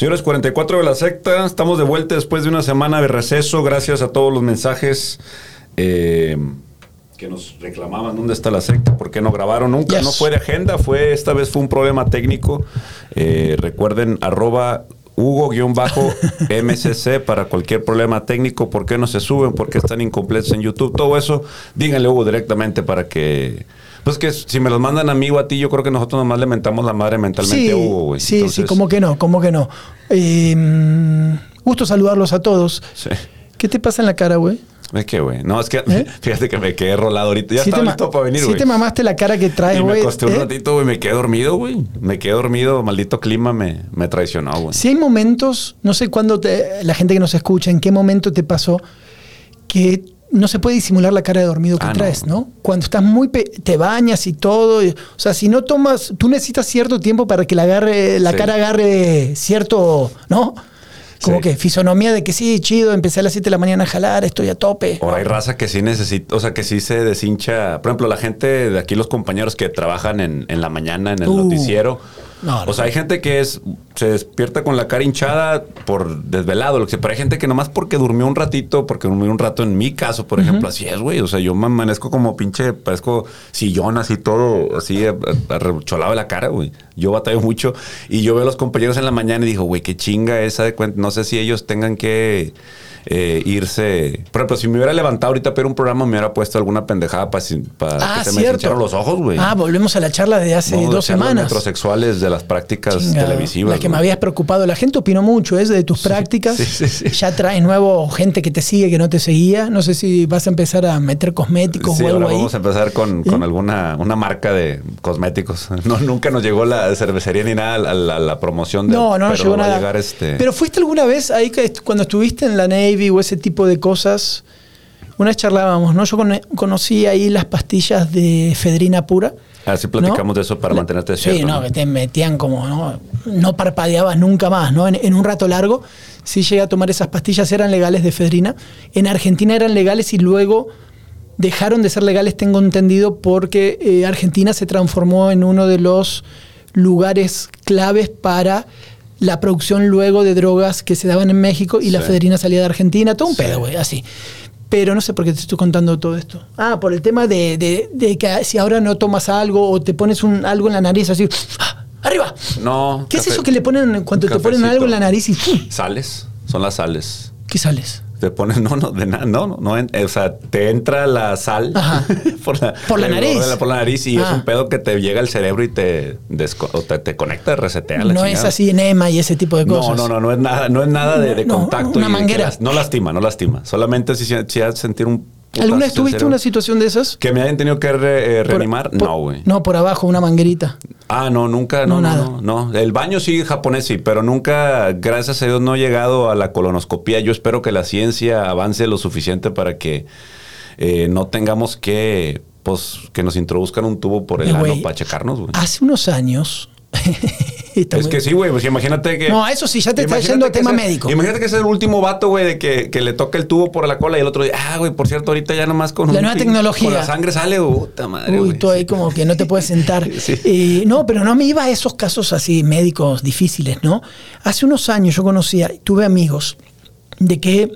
Señores, 44 de la secta, estamos de vuelta después de una semana de receso, gracias a todos los mensajes eh, que nos reclamaban dónde está la secta, por qué no grabaron nunca, Yes. no fue de agenda, fue esta vez fue un problema técnico. Eh, recuerden, arroba Hugo-MCC para cualquier problema técnico, por qué no se suben, por qué están incompletos en YouTube, todo eso, díganle Hugo directamente para que... Pues que si me los mandan a mí o a ti, yo creo que nosotros nomás le mentamos la madre mentalmente Sí, a Hugo, güey. sí, sí, Entonces, como que no, como que no. Eh, mm, gusto saludarlos a todos. Sí. ¿Qué te pasa en la cara, güey? Es que, güey. No, es que ¿Eh? fíjate que me quedé rolado ahorita. Ya Sí estaba listo para venir, sí güey. te mamaste la cara que traes, y me güey. acosté un ¿eh? ratito, güey. Me quedé dormido, güey. Me quedé dormido. Maldito clima me, me traicionó, güey. Si hay momentos, no sé cuándo te- la gente que nos escucha, en qué momento te pasó que no se puede disimular la cara de dormido que Ah, traes, ¿no? Cuando estás muy pe- te bañas y todo, y- o sea, si no tomas, tú necesitas cierto tiempo para que la agarre, la Sí. cara agarre cierto, ¿no? Como Sí. que fisonomía de que sí, chido, empecé a las 7 de la mañana a jalar, estoy a tope. Ahora hay raza que sí necesita, o sea, que sí se deshincha. Por ejemplo, la gente de aquí, los compañeros que trabajan en, en la mañana en el Uh. noticiero. No, no. O sea, hay gente que es se despierta con la cara hinchada por desvelado, lo que sea, pero hay gente que nomás porque durmió un ratito, porque durmió un rato, en mi caso, por ejemplo, así es, güey. O sea, yo me amanezco como pinche, parezco sillón, así todo, así a- a- arrecholado de la cara, güey. Yo batallo mucho y yo veo a los compañeros en la mañana y digo, güey, qué chinga esa de cuenta. No sé si ellos tengan que eh, irse. Por ejemplo, si me hubiera levantado ahorita para un programa, me hubiera puesto alguna pendejada para, para Ah, que se me cierto. hincharon los ojos, güey. Ah, volvemos a la charla de hace No, dos semanas. metrosexuales de las prácticas Chinga, televisivas. La que me habías preocupado. La gente opinó mucho, ¿es? De tus prácticas. sí, sí, sí. Ya traes nuevo gente que te sigue, que no te seguía. No sé si vas a empezar a meter cosméticos Sí, o algo ahora ahí. vamos a empezar con, con alguna una marca de cosméticos. No, nunca nos llegó la cervecería ni nada a la, a la promoción de No, no pero llegó va nada. llegar este. Pero fuiste alguna vez ahí cuando estuviste en la Navy o ese tipo de cosas. Una vez charlábamos, ¿no? Yo cono- conocí ahí las pastillas de fedrina pura. Así platicamos de eso para mantenerte Sí, despierto, no, ¿no? que te metían como, ¿no? No parpadeabas nunca más, ¿no? En, en un rato largo, sí llegué a tomar esas pastillas, eran legales de fedrina. En Argentina eran legales y luego dejaron de ser legales, tengo entendido, porque eh, Argentina se transformó en uno de los lugares claves para la producción luego de drogas que se daban en México y la Sí. fedrina salía de Argentina, todo un Sí. pedo, güey, así. Pero no sé por qué te estoy contando todo esto. Ah, por el tema de, de- de que si ahora no tomas algo o te pones un, algo en la nariz así, ¡ah! ¡arriba! No. ¿Qué es eso que le ponen cuando te ponen algo en la nariz y. Sales. Son las sales. ¿Qué sales? Te ponen, no, no, de nada, no, no, no, o sea, te entra la sal por la, Por la nariz. la- por la nariz y es un pedo que te llega al cerebro y te, o te, te conecta, resetea la No es así enema y ese tipo de No, cosas. no, no, no es nada, no es nada de, de No, contacto. una y manguera. las- no lastima, no lastima. Solamente si, si has sentir un. ¿Alguna vez tuviste una situación de esas? Que me hayan tenido que re- eh, reanimar. por- no, güey. No, por abajo, una manguerita. Ah, no, nunca, no, No, no, nada. no, no. El baño sí, japonés sí, pero nunca, gracias a Dios, no he llegado a la colonoscopía. Yo espero que la ciencia avance lo suficiente para que eh, no tengamos que, pues, que nos introduzcan un tubo por el Eh, ano para checarnos, güey. Hace unos años. Es que sí, güey. Pues imagínate que. No, eso sí, ya te está yendo a tema médico. Imagínate que es el último vato, güey, de que, que le toca el tubo por la cola y el otro día, ah, güey, por cierto, ahorita ya nomás con La un nueva tecnología. Con la sangre sale, puta madre. Uy, güey. tú ahí como que no te puedes sentar. Sí. Eh, no, pero no me iba a esos casos así médicos difíciles, ¿no? Hace unos años yo conocía, tuve amigos de que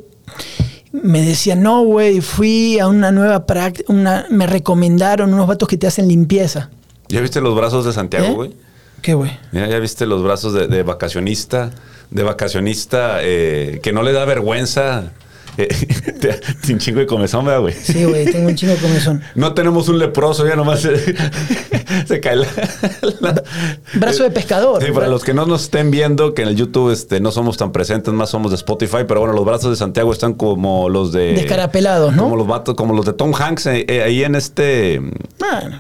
me decían, no, güey, fui a una nueva práctica, me recomendaron unos vatos que te hacen limpieza. ¿Ya viste los brazos de Santiago, ¿Eh? ¿Qué, güey? Ya, viste los brazos de, de vacacionista, de vacacionista eh, que no le da vergüenza. Eh, te- Sin chingo de comezón, ¿verdad, güey? Sí, güey, tengo un chingo de comezón. No tenemos un leproso, ya nomás se, se cae la, la- Brazo de pescador. Sí, para los que no nos estén viendo, que en el YouTube este, no somos tan presentes, más somos de Spotify, pero bueno, los brazos de Santiago están como los de... Descarapelados, ¿no? Como los vatos, como los de Tom Hanks, eh, eh, ahí en este...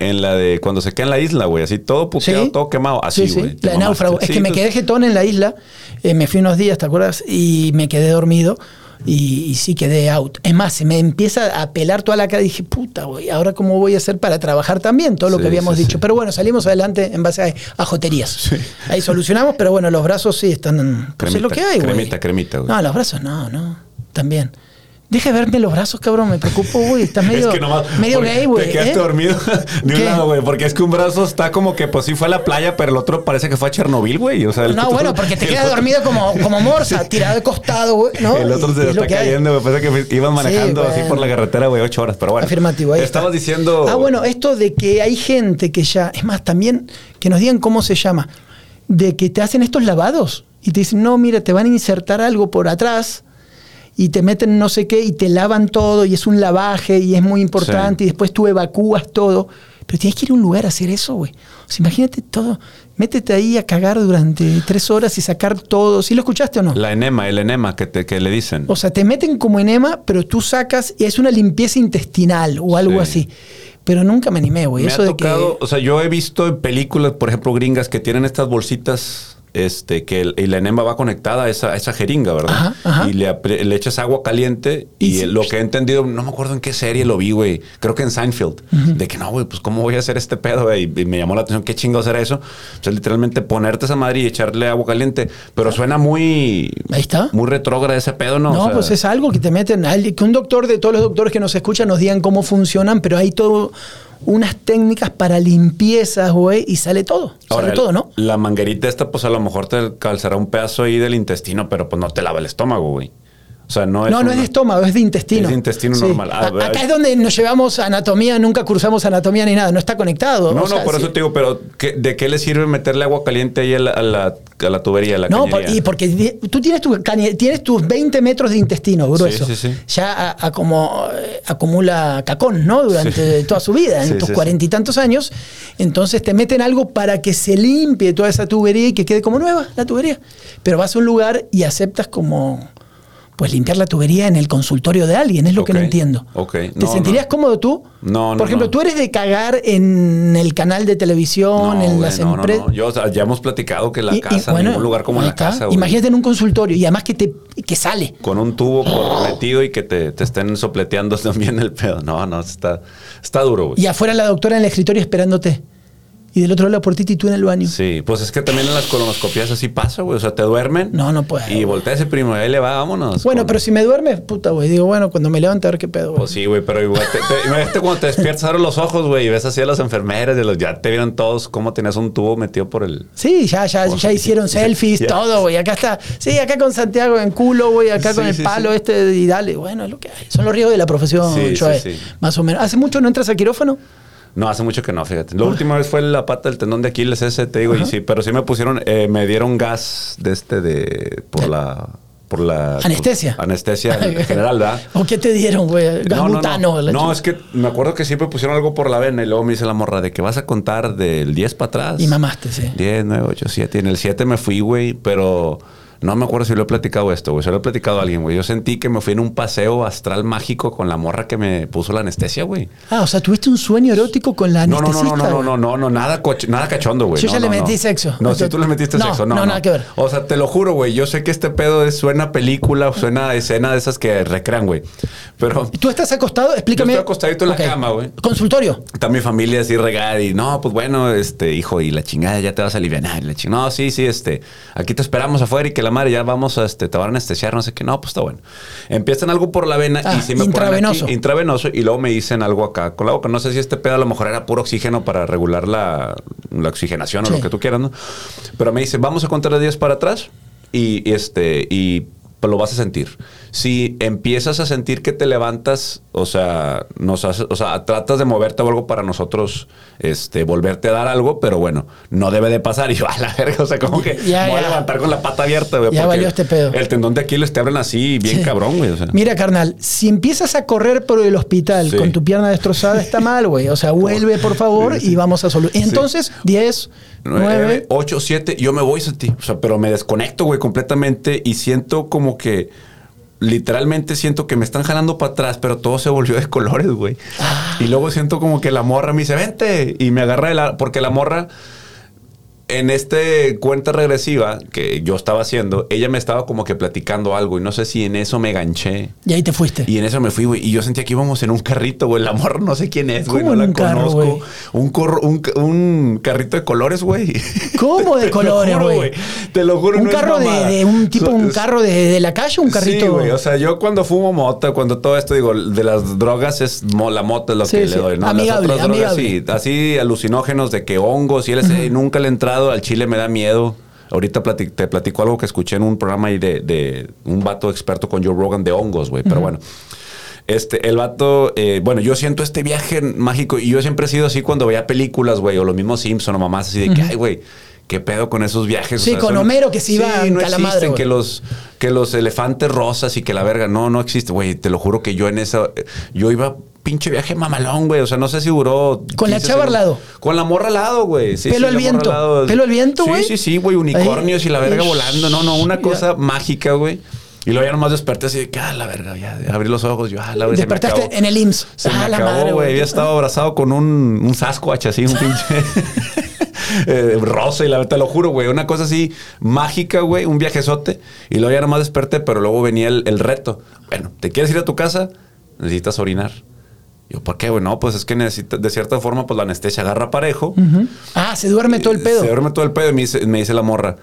En la de cuando se queda en la isla, güey, así todo puteado, Sí. todo quemado, así, Sí, sí, güey. te la náufrago. Es Sí, que me quedé jetón en la isla, eh, me fui unos días, ¿te acuerdas? Y me quedé dormido y, y sí quedé out. Es más, se me empieza a pelar toda la cara dije, puta, güey, ¿ahora cómo voy a hacer para trabajar también? Todo lo Sí, que habíamos sí, dicho. sí. Pero bueno, salimos adelante en base a, a joterías. Ahí solucionamos, pero bueno, los brazos sí están... Pues es lo Cremita, que hay, güey. cremita, cremita, güey. No, los brazos no, no, también. Deja de verme los brazos, cabrón. Me preocupo, güey. Estás medio, es que nomás, medio gay, güey. Te quedaste ¿eh? dormido de ¿Qué? un lado, güey. Porque es que un brazo está como que, pues sí fue a la playa, pero el otro parece que fue a Chernobyl, güey. O sea, No, otro- bueno, porque te quedas otro- dormido como, como morsa, tirado de costado, güey. ¿no? El otro Y- se y está cayendo, güey. Parece que iban manejando Sí, así por la carretera, güey, ocho horas. Pero bueno. Afirmativo. ahí está. Estabas diciendo. Ah, bueno, esto de que hay gente que ya. Es más, también que nos digan cómo se llama. De que te hacen estos lavados y te dicen, no, mira, te van a insertar algo por atrás y te meten no sé qué y te lavan todo y es un lavaje y es muy importante Sí. y después tú evacúas todo. Pero tienes que ir a un lugar a hacer eso, güey. O sea, imagínate todo. Métete ahí a cagar durante tres horas y sacar todo. ¿Sí lo escuchaste o no? La enema, el enema que, te, que le dicen. O sea, te meten como enema, pero tú sacas y es una limpieza intestinal o algo Sí. así. Pero nunca me animé, güey. Me Eso ha de tocado, que. o sea, yo he visto en películas, por ejemplo, gringas que tienen estas bolsitas, este, que el- y la enema va conectada a esa, a esa jeringa, ¿verdad? Ajá, ajá. Y le, le echas agua caliente y, Y sí. lo que he entendido, no me acuerdo en qué serie lo vi, güey. Creo que en Seinfeld. De que no, güey, pues cómo voy a hacer este pedo, güey. Y me llamó la atención qué chingados era eso. O sea, literalmente ponerte esa madre y echarle agua caliente. Pero suena muy, Ahí está. muy retrógrado ese pedo, ¿no? No, O sea, pues es algo que te meten. Que un doctor de todos los doctores que nos escuchan nos digan cómo funcionan, pero hay todo unas técnicas para limpiezas, güey, y sale todo. Ahora, sale todo, ¿no? La manguerita esta, pues a lo mejor te calzará un pedazo ahí del intestino, pero pues no te lava el estómago, güey. O sea, no es. No, no es de estómago, es de intestino. Es de intestino normal. Ah, acá es donde nos llevamos anatomía, nunca cursamos anatomía ni nada, no está conectado. No, sea, no, por sí. eso te digo, pero ¿qué- ¿de qué le sirve meterle agua caliente ahí a la, a la, a la tubería, a la No, por- y porque tú tienes, tu, tienes tus 20 metros de intestino grueso. sí, sí. Ya a- como, eh, acumula cacón, ¿no? Durante toda su vida, en tus cuarenta y tantos años. Entonces te meten algo para que se limpie toda esa tubería y que quede como nueva la tubería. Pero vas a un lugar y aceptas como. Pues limpiar la tubería en el consultorio de alguien, es lo que no entiendo. ¿Te sentirías no. cómodo tú? No, no, Por ejemplo, no. tú eres de cagar en el canal de televisión, en las no, no, empresas. no. Yo, o sea, ya hemos platicado que la Y- y casa, bueno, ningún lugar como la casa, güey. Imagínate en un consultorio y además que te que sale. Con un tubo por metido y que te, te estén sopleteando también el pedo. No, no, está, está duro, güey. Y afuera la doctora en el escritorio esperándote. Y del otro lado la puertita y tú en el baño. Sí, pues es que también en las colonoscopías así pasa, güey. O sea, te duermen. No, no puede, Y voltea ese primo, ahí le va, vámonos. Bueno, Con- pero si me duerme, puta, güey. Digo, bueno, cuando me levante a ver qué pedo. güey. Pues sí, güey, pero igual te, te- imagínate cuando te despiertas, abres los ojos, güey, y ves así a las enfermeras, y los, ya te vieron todos cómo tenías un tubo metido por el. Sí, ya, ya, ya hicieron selfies, ya. todo, güey. Acá está. Sí, acá con Santiago en culo, güey. Acá con el sí, palo sí. este y dale. Bueno, es lo que hay. Son los riesgos de la profesión, Choe. Más o menos. ¿Hace mucho no entras al quirófano? No, hace mucho que no, fíjate. La última vez fue la pata del tendón de Aquiles ese, te digo, y sí, pero sí me pusieron, eh, me dieron gas de este de por la por la Anestesia. anestesia general, ¿verdad? ¿O qué te dieron, güey? No, no, no. No, es que me acuerdo que siempre pusieron algo por la vena y luego me dice la morra de que vas a contar del 10 para atrás. Y mamaste, sí. 10, 9, 8, 7. Y en el 7 me fui, güey, pero no me acuerdo si lo he platicado esto, güey. Se lo he platicado a alguien, güey. Yo sentí que me fui en un paseo astral mágico con la morra que me puso la anestesia, güey. Ah, o sea, tuviste un sueño erótico con la No, no, anestesista. no, no, no, güey? no, no, no, nada, nada cachondo, güey. Yo No, ya le no, metí no. sexo. No, si tú le metiste No, sexo, no, no, no. nada que ver. O sea, te lo juro, güey. Yo sé que este pedo es, suena película, suena escena de esas que recrean, güey. Pero ¿Tú estás acostado? Explícame. Yo estoy acostadito en la cama, güey. Consultorio. Está mi familia así regada y no, pues bueno, este hijo, y la chingada ya te vas a aliviar. Y la chingada, no, sí, sí, este, aquí te esperamos afuera y que la madre ya vamos a, este, te van a anestesiar, no sé qué, no, pues está bueno. Empiezan algo por la vena Ah, y sí me intravenoso. ponen aquí, intravenoso y luego me dicen algo acá con la boca. No sé si este pedo a lo mejor era puro oxígeno para regular la, la oxigenación Sí. o lo que tú quieras, ¿no? Pero me dicen, vamos a contar de 10 para atrás y, y este, y pues lo vas a sentir. Si empiezas a sentir que te levantas, o sea, nos hace- o sea, tratas de moverte o algo para nosotros, este, volverte a dar algo, pero bueno, no debe de pasar. Y yo, a la verga, o sea, como que Ya, me voy a levantar con la pata abierta, güey. Ya valió este pedo. El tendón de Aquiles te abren así, bien Sí. cabrón, güey. O sea. Mira, carnal, si empiezas a correr por el hospital Sí. con tu pierna destrozada, está mal, güey. O sea, vuelve, por favor, Sí, y vamos a solucionar. Entonces, 10, 9. 9, 8, 7, yo me voy, Santi. O sea, pero me desconecto, güey, completamente y siento como que literalmente siento que me están jalando para atrás, pero todo se volvió de colores, güey. Ah. Y luego siento como que la morra me dice, vente. Y me agarra de la. Porque la morra. En este cuenta regresiva que yo estaba haciendo, ella me estaba como que platicando algo y no sé si en eso me ganché. Y ahí te fuiste. Y en eso me fui, güey. Y yo sentía que íbamos en un carrito, güey. El amor no sé quién es, güey. ¿Cómo No la carro, conozco. un, corro- un, un carrito de colores, güey. ¿Cómo de colores, güey? Te lo juro, Un no es carro de, mamada. de un tipo, So- un carro de, de la calle, un carrito. Sí, güey. O sea, yo cuando fumo mota, cuando todo esto, digo, de las drogas es la mota es lo Sí, que sí. le doy, ¿no? Amigable, las otras drogas, amigable. sí. Así alucinógenos de que hongos y él nunca le he Al chile me da miedo. Ahorita te platico algo que escuché en un programa ahí de, de un vato experto con Joe Rogan de hongos, güey. Pero bueno. Este, el vato, eh, bueno, yo siento este viaje mágico y yo siempre he sido así cuando veía películas, güey, o lo mismo Simpson o mamás así de que, ay, güey, ¿qué pedo con esos viajes? Sí, con Homero que se iba sí, en no Calamadre, existen, güey. que los, que los elefantes rosas y que la verga, no, no existe, güey, te lo juro que yo en esa, yo iba pinche viaje mamalón, güey, o sea, no sé si duró... Con la 15 chava al lado. Con la morra al lado, güey. Sí, Pelo al la viento. Pelo al viento, güey. Sí, sí, sí, güey, unicornios Ahí. y la verga volando, no, no, una ya. cosa mágica, güey. Y luego ya nomás desperté así de que, ah, la verga, ya, abrí los ojos, yo, ah, la verga, se me Despertaste acabó. en el IMSS. Se Ah, me la acabó, madre, güey. güey. Había estado abrazado con un, un Sasquatch así, un pinche eh, rosa y la te lo juro, güey. Una cosa así mágica, güey. Un viajezote. Y luego ya nomás desperté, pero luego venía el, el reto. Bueno, ¿te quieres ir a tu casa? Necesitas orinar. Yo, ¿por qué, güey? No, pues es que necesita, de cierta forma, pues la anestesia agarra parejo. Ah, se duerme todo el pedo. Se duerme todo el pedo y me dice, me dice la morra.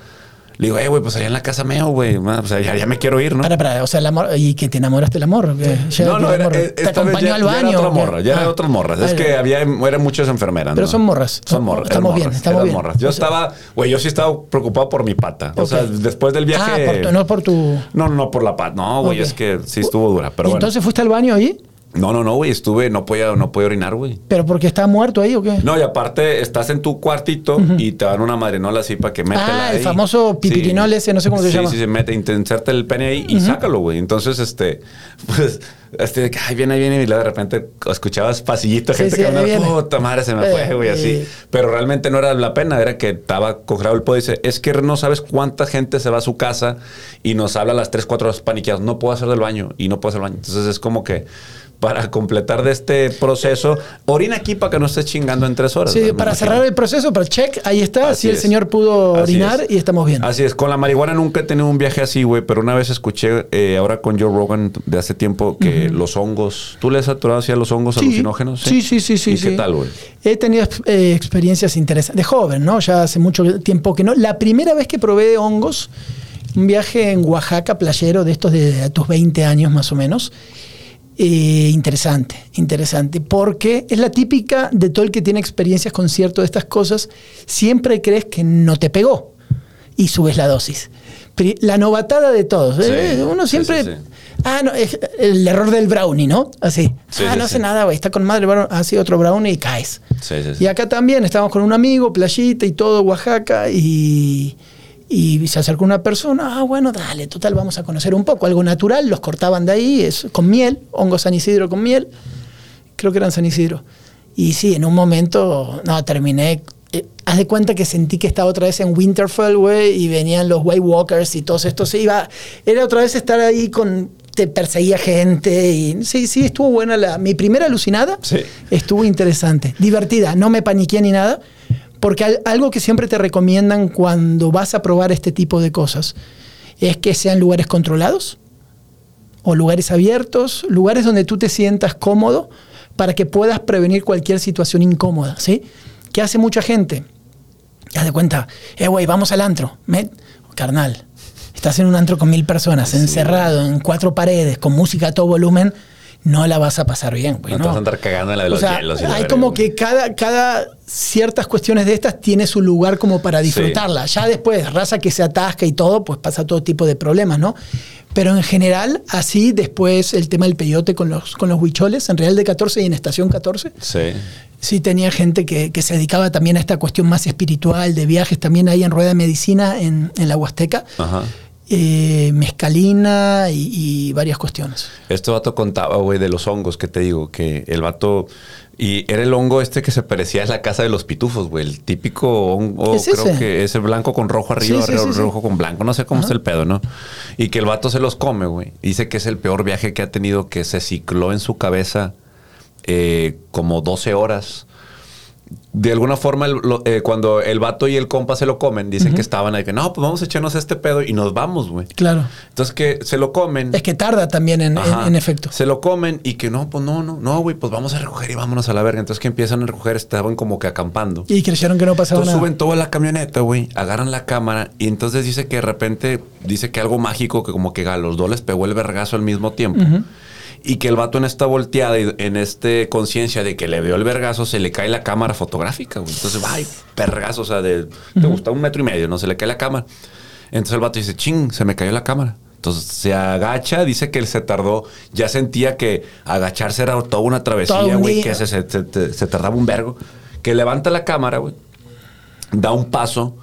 Le digo, eh, güey, pues allá en la casa meo, güey. O sea, ya, ya me quiero ir, ¿no? Para, para, o sea, el amor, y que te enamoraste del amor. Ya No, no, era, amor, eh, te acompañó ya, al ya baño. era otra morra, ya Ah. era otras morras. Es que había, eran muchas enfermeras. Pero ¿no? son morras. Son morras. Estamos bien, estamos bien. morras. Yo O sea- estaba, güey, yo sí estaba preocupado por mi pata. O sea, después del viaje. Ah, por tu- no por tu. No, no, por la pata. No, güey, es que sí estuvo dura. Pero ¿Y bueno. entonces fuiste al baño ahí? No, no, no, güey, estuve, no podía, no podía orinar, güey. ¿Pero porque estaba muerto ahí o qué? No, y aparte estás en tu cuartito y te dan una madrenola así para que métela Ah, el ahí. famoso pipirinol ese, no sé cómo se sí, llama. Sí, se mete, te inserta el pene ahí y sácalo, güey. Entonces, este, pues, este, ay, viene, viene, y luego de repente escuchabas pasillito, Sí, gente sí, que viene. puta madre, se me Eh, fue, güey, así. eh. Pero realmente no era la pena, era que estaba congelado el podo y dice, es que no sabes cuánta gente se va a su casa y nos habla a las 3, 4 horas paniqueados, no puedo hacer del baño y no puedo hacer el baño. Entonces es como que para completar de este proceso, orina aquí para que no estés chingando en tres horas. Sí, para cerrar el proceso, para check, ahí está. Así Así el señor pudo Así orinar es. y estamos bien. Así es, con la marihuana nunca he tenido un viaje así, güey, pero una vez escuché eh, ahora con Joe Rogan de hace tiempo que los hongos, ¿tú le has saturado así a los hongos Sí. alucinógenos? Sí, sí, sí, sí. ¿Y qué sí. tal, güey? He tenido eh, experiencias interesantes. De joven, ¿no? Ya hace mucho tiempo que no. La primera vez que probé hongos, un viaje en Oaxaca, playero, de estos de, tus 20 años más o menos. Eh, interesante, interesante, porque es la típica de todo el que tiene experiencias con cierto de estas cosas, siempre crees que no te pegó y subes la dosis. La novatada de todos. Sí, eh, uno siempre... sí, sí. Ah, no, es el error del brownie, ¿no? Así. Sí, ah, no hace nada, güey, está con madre, bueno, así otro brownie y caes. Y acá también estábamos con un amigo, playita y todo, Oaxaca, y, y se acercó una persona, ah, bueno, dale, total, vamos a conocer un poco, algo natural, los cortaban de ahí, es con miel, hongo San Isidro con miel, creo que eran San Isidro. Y sí, en un momento, no, terminé, eh, haz de cuenta que sentí que estaba otra vez en Winterfell, güey, y venían los White Walkers y todos estos, iba, era otra vez estar ahí con, te perseguía gente, y sí, sí, estuvo buena la, mi primera alucinada, Sí. estuvo interesante, divertida, no me paniqué ni nada, porque al- algo que siempre te recomiendan cuando vas a probar este tipo de cosas es que sean lugares controlados o lugares abiertos, lugares donde tú te sientas cómodo para que puedas prevenir cualquier situación incómoda, ¿sí? ¿Qué hace mucha gente? Haz de cuenta, eh, güey, vamos al antro. Me- carnal, estás en un antro con mil personas, encerrado en cuatro paredes, con música a todo volumen, no la vas a pasar bien, güey. No te vas a andar cagando en la de O los sea, hielos. y la hay como que cada, cada ciertas cuestiones de estas tiene su lugar como para disfrutarla. Ya después, raza que se atasca y todo, pues pasa todo tipo de problemas, ¿no? Pero en general, así después el tema del peyote con los, con los huicholes, en Real de 14 y en Estación 14, Sí. sí tenía gente que, que se dedicaba también a esta cuestión más espiritual, de viajes, también ahí en Rueda de Medicina, en, en la Huasteca, Ajá. Eh, mezcalina y, y varias cuestiones. Este vato contaba, güey, de los hongos que te digo, que el vato. Y era el hongo este que se parecía a la casa de los pitufos, güey. El típico hongo, ¿Es creo que ese blanco con rojo arriba, Sí, sí, ro- sí, sí. rojo con blanco. No sé cómo está el pedo, ¿no? Y que el vato se los come, güey. Dice que es el peor viaje que ha tenido, que se cicló en su cabeza eh, como 12 horas. De alguna forma, el- lo- eh, cuando el vato y el compa se lo comen, dicen que estaban ahí que no, pues vamos a echarnos este pedo y nos vamos, güey. Claro. Entonces que se lo comen. Es que tarda también en, en- en efecto. Se lo comen y que no, pues no, no, no, güey, pues vamos a recoger y vámonos a la verga. Entonces que empiezan a recoger, estaban como que acampando. Y creyeron que no pasaba Entonces nada. suben toda la camioneta, güey, agarran la cámara y entonces dice que de repente dice que algo mágico que como que a los dos les pegó el vergazo al mismo tiempo. Y que el vato en esta volteada y en este conciencia de que le dio el vergazo, se le cae la cámara fotográfica, güey. Entonces, ay, vergazo, o sea, de, te gusta un metro y medio, no se le cae la cámara. Entonces el vato dice, ching, se me cayó la cámara. Entonces se agacha, dice que él se tardó, ya sentía que agacharse era toda una travesía, güey, que se, se- se- se tardaba un vergo. Que levanta la cámara, güey, da un paso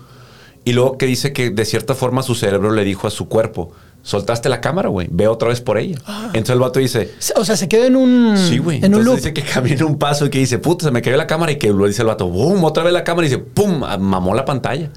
y luego que dice que de cierta forma su cerebro le dijo a su cuerpo, soltaste la cámara, güey, ve otra vez por ella. Entonces el vato dice, O sea, se quedó en un, sí, güey. En un Entonces loop. dice que camina un paso y que dice, puta, se me cayó la cámara y que luego dice el vato, boom, otra vez la cámara y dice, pum, ah, mamó la pantalla.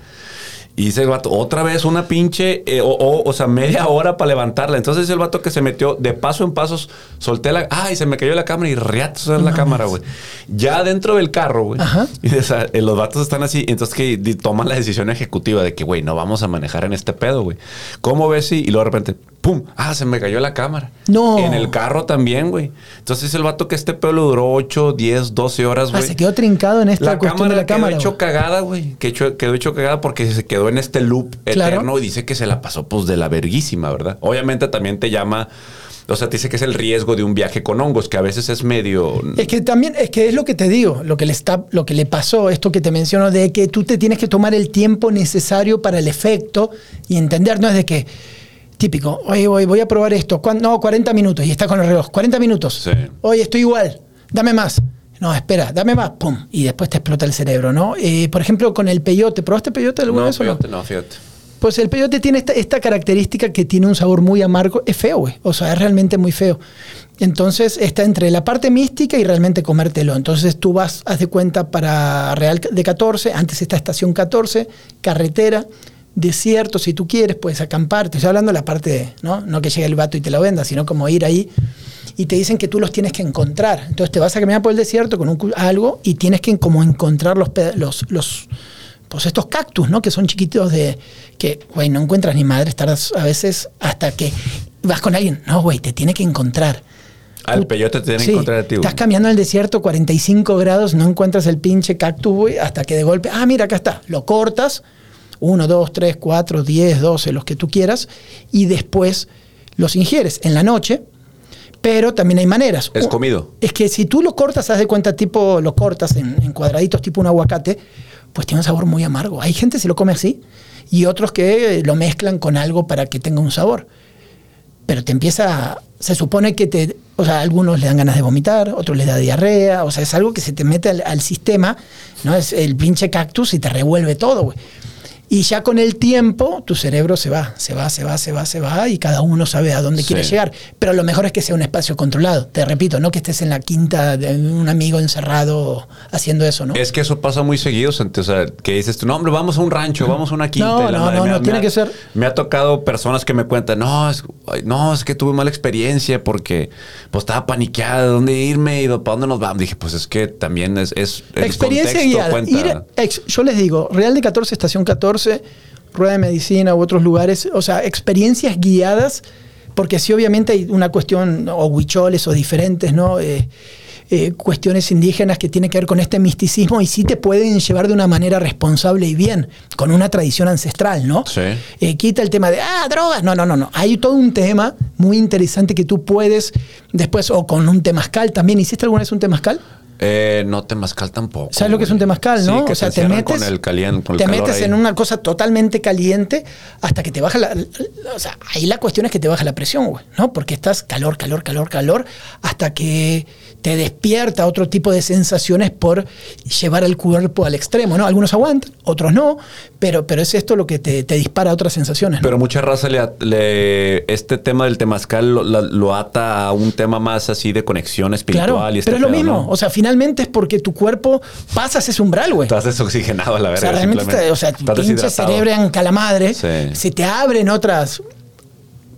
Y dice el vato, otra vez una pinche, eh, o, o, o sea, media hora para levantarla. Entonces dice el vato que se metió de paso en pasos, solté la, ay, se me cayó la cámara y reato la cámara, güey. Ya dentro del carro, güey. Ajá. Y o sea, eh, los vatos están así, entonces que toman la decisión ejecutiva de que, güey, no vamos a manejar en este pedo, güey. ¿Cómo ves? si- Y luego de repente, ¡pum! Ah, se me cayó la cámara. No. En el carro también, güey. Entonces el vato que este pedo le duró 8, 10, 12 horas, Ah, güey. se quedó trincado en esta La cuestión cámara de la cámara. quedó hecho cagada, güey. Que hecho- quedó hecho cagada porque se quedó en este loop Claro. eterno y dice que se la pasó pues de la verguísima, ¿verdad? Obviamente también te llama, o sea, te dice que es el riesgo de un viaje con hongos, que a veces es medio... Es que también, es que es lo que te digo, lo que le está, lo que le pasó, esto que te menciono, de que tú te tienes que tomar el tiempo necesario para el efecto y entender, no es de que, típico, oye, voy, voy a probar esto, ¿cuán- no, 40 minutos, y está con el reloj, 40 minutos, Sí. oye, estoy igual, dame más. No, espera, dame más, pum, y después te explota el cerebro, ¿no? Eh, por ejemplo, con el peyote, ¿probaste peyote alguna No, vez o no? no, fíjate. Pues el peyote tiene esta, esta característica que tiene un sabor muy amargo. Es feo, güey. O sea, es realmente muy feo. Entonces está entre la parte mística y realmente comértelo. Entonces tú vas, haz de cuenta, para Real de 14, antes está estación 14, carretera, desierto, si tú quieres, puedes acampar. Te estoy hablando de la parte, ¿no? No que llegue el vato y te la venda, sino como ir ahí. Y te dicen que tú los tienes que encontrar. Entonces te vas a caminar por el desierto con un, algo y tienes que como encontrar los, los, los, pues estos cactus, ¿no? Que son chiquitos de que, güey, no encuentras ni madre, tardas a veces hasta que vas con alguien, no, güey, te tiene que encontrar. Al Tú- peyote te tienen sí, que encontrar a ti, güey. Estás caminando en el desierto, 45 grados, no encuentras el pinche cactus, güey, hasta que de golpe, ah, mira, acá está, lo cortas, 1, 2, 3, 4, 10, 12, los que tú quieras, y después los ingieres en la noche, pero también hay maneras. Es comido. Es que si tú lo cortas, haz de cuenta, tipo, lo cortas en, en cuadraditos, tipo un aguacate, pues tiene un sabor muy amargo. Hay gente que se lo come así y otros que lo mezclan con algo para que tenga un sabor. Pero te empieza, se supone que te, o sea, a algunos le dan ganas de vomitar, otros les da diarrea, o sea, es algo que se te mete al, al sistema, ¿no? Es el pinche cactus y te revuelve todo, güey. Y ya con el tiempo, tu cerebro se va, se va, se va, se va, se va, y cada uno sabe a dónde Sí. quiere llegar. Pero lo mejor es que sea un espacio controlado. Te repito, no que estés en la quinta de un amigo encerrado haciendo eso, ¿no? Es que eso pasa muy seguido, o sea, que dices tú, no, hombre, vamos a un rancho, vamos a una quinta. No, no, madre no, ha- no, tiene ha- que ser- Me ha tocado personas que me cuentan, no, es, no, es que tuve mala experiencia porque pues estaba paniqueada de dónde irme y para dónde nos vamos. Dije, pues es que también es, es el Experiencia guiada. Ir- ex- yo les digo, Real de 14, Estación 14, Rueda de Medicina u otros lugares, o sea, experiencias guiadas, porque sí, obviamente hay una cuestión, o huicholes o diferentes, ¿no? Eh, eh, cuestiones indígenas que tienen que ver con este misticismo y sí te pueden llevar de una manera responsable y bien, con una tradición ancestral, ¿no? Sí. Eh, quita el tema de, ah, drogas. No, no, no, no. Hay todo un tema muy interesante que tú puedes después, o con un temazcal también. ¿Hiciste alguna vez un temazcal? Eh, no, temazcal tampoco. ¿Sabes lo que es un temazcal, Sí, no? que o sea, te, metes, con el caliente, con el te calor metes ahí. en una cosa totalmente caliente hasta que te baja la- O sea, ahí la cuestión es que te baja la presión, güey, ¿no? Porque estás calor, calor, calor, calor, hasta que te despierta otro tipo de sensaciones por llevar el cuerpo al extremo, ¿no? Algunos aguantan, otros no, pero, pero es esto lo que te, te dispara a otras sensaciones, ¿no? Pero mucha raza le, le- este tema del temazcal lo, la- lo ata a un tema más así de conexión espiritual Claro, y este pero es lo mismo. ¿no? O sea, finalmente es porque tu cuerpo pasas ese umbral, güey. Estás desoxigenado a la O verga. sea, realmente, o sea, pinche cerebro en calamadre, Sí. se te abren otras,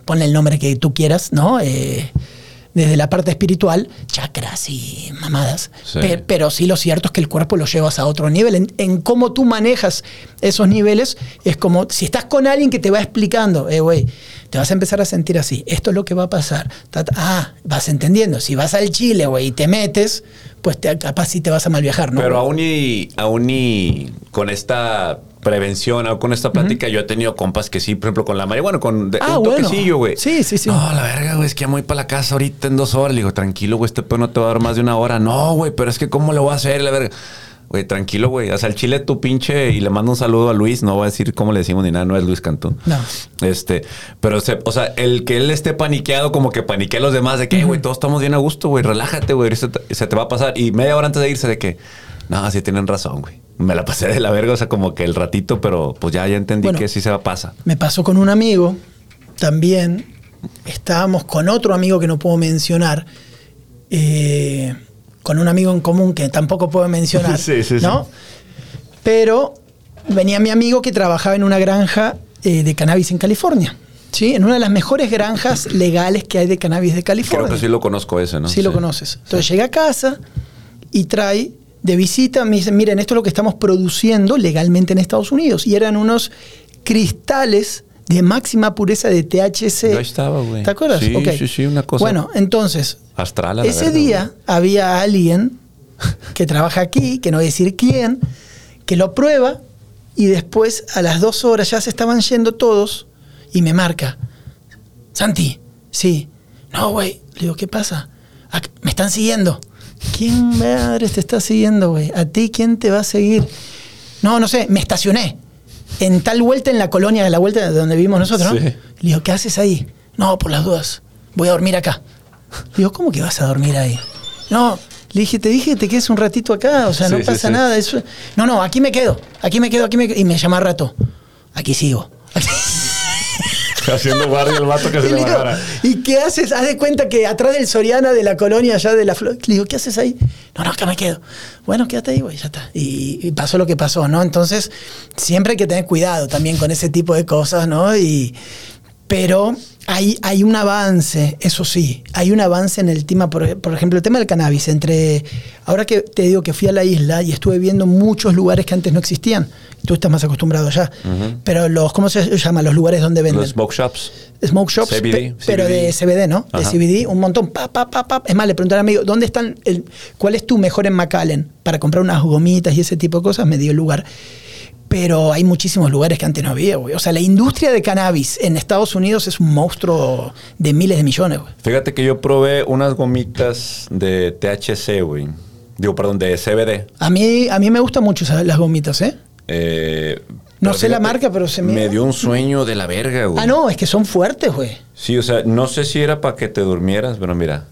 ponle el nombre que tú quieras, ¿no? Eh, desde la parte espiritual, chakras y mamadas. Sí. Pe- pero sí lo cierto es que el cuerpo lo llevas a otro nivel. En, en cómo tú manejas esos niveles, es como si estás con alguien que te va explicando, eh, güey, te vas a empezar a sentir así, esto es lo que va a pasar. Ah, vas entendiendo. Si vas al Chile, güey, y te metes, pues te, capaz sí te vas a mal viajar, ¿no? Pero aún y, aún y con esta prevención o con esta plática, yo he tenido compas que sí, por ejemplo, con la marihuana, con de- Ah, un toquecillo, güey. Sí, sí, sí. No, la verga, güey, es que ya me voy para la casa ahorita en dos horas. Le digo, tranquilo, güey, este pedo no te va a dar más de una hora. No, güey, pero es que ¿cómo lo voy a hacer? La verga. Güey, tranquilo, güey. O sea, el chile tu pinche y le mando un saludo a Luis. No voy a decir cómo le decimos ni nada, no es Luis Cantú. No. Este, pero, se- o sea, el que él esté paniqueado, como que paniquea a los demás de que, güey, todos estamos bien a gusto, güey, relájate, güey, se, te- se te va a pasar. Y media hora antes de irse de que, no, sí tienen razón, güey. Me la pasé de la verga, o sea, como que el ratito, pero pues ya, ya entendí Bueno. que sí se va a pasar. Me pasó con un amigo también. Estábamos con otro amigo que no puedo mencionar. eh, con un amigo en común que tampoco puedo mencionar. Sí, sí, sí. ¿no? Pero venía mi amigo que trabajaba en una granja eh, de cannabis en California. ¿sí? En una de las mejores granjas legales que hay de cannabis de California. Creo que sí lo conozco ese, ¿no? Sí, lo conoces. Entonces llega a casa y trae de visita, me dice, miren, esto es lo que estamos produciendo legalmente en Estados Unidos. Y eran unos cristales de máxima pureza de THC. Yo estaba, güey. ¿Te acuerdas? Sí, sí, sí, una cosa Bueno, entonces, astral a la ese día había alguien que trabaja aquí, que no voy a decir quién, que lo prueba y después a las dos horas ya se estaban yendo todos y me marca. Santi, sí. No, güey. Le digo, ¿qué pasa? Ac- me están siguiendo. ¿Quién madre te está siguiendo, güey? ¿A ti quién te va a seguir? No, no sé, me estacioné. En tal vuelta en la colonia, de la vuelta de donde vivimos nosotros, ¿no? Sí. Le digo, ¿qué haces ahí? No, por las dudas. Voy a dormir acá. Le digo, ¿cómo que vas a dormir ahí? No, le dije, te dije que te quedes un ratito acá, o sea, Sí, no pasa sí. nada. Eso... No, no, aquí me quedo, aquí me quedo, aquí me quedo. Y me llama rato. Aquí sigo. Haciendo guardia el vato que Y, se le le digo, bajara. ¿y qué haces? Haz de cuenta que atrás del Soriana de la colonia allá de la flor. Le digo, ¿qué haces ahí? No, no, acá me quedo. Bueno, quédate ahí, güey, ya está. Y, y pasó lo que pasó, ¿no? Entonces, siempre hay que tener cuidado también con ese tipo de cosas, ¿no? Y, pero hay, hay un avance, eso sí, hay un avance en el tema, por, por ejemplo, el tema del cannabis. Entre, ahora que te digo que fui a la isla y estuve viendo muchos lugares que antes no existían, tú estás más acostumbrado ya, pero los, ¿cómo se llama? Los lugares donde venden. Los smoke shops. Smoke shops, CBD, pe- pero de CBD, ¿no? De. CBD, un montón. Pa, pa, pa, pa. Es más, le pregunté al amigo, ¿dónde están? El, ¿Cuál es tu mejor en McAllen? Para comprar unas gomitas y ese tipo de cosas, me dio el lugar. Pero hay muchísimos lugares que antes no había, güey. O sea, la industria de cannabis en Estados Unidos es un monstruo de miles de millones, güey. Fíjate que yo probé unas gomitas de THC, güey. Digo, perdón, de CBD. A mí, a mí me gustan mucho las gomitas, ¿eh? Eh, No sé la marca, pero se me- Me dio un sueño de la verga, güey. Ah, no, es que son fuertes, güey. Sí, o sea, no sé si era para que te durmieras, pero mira,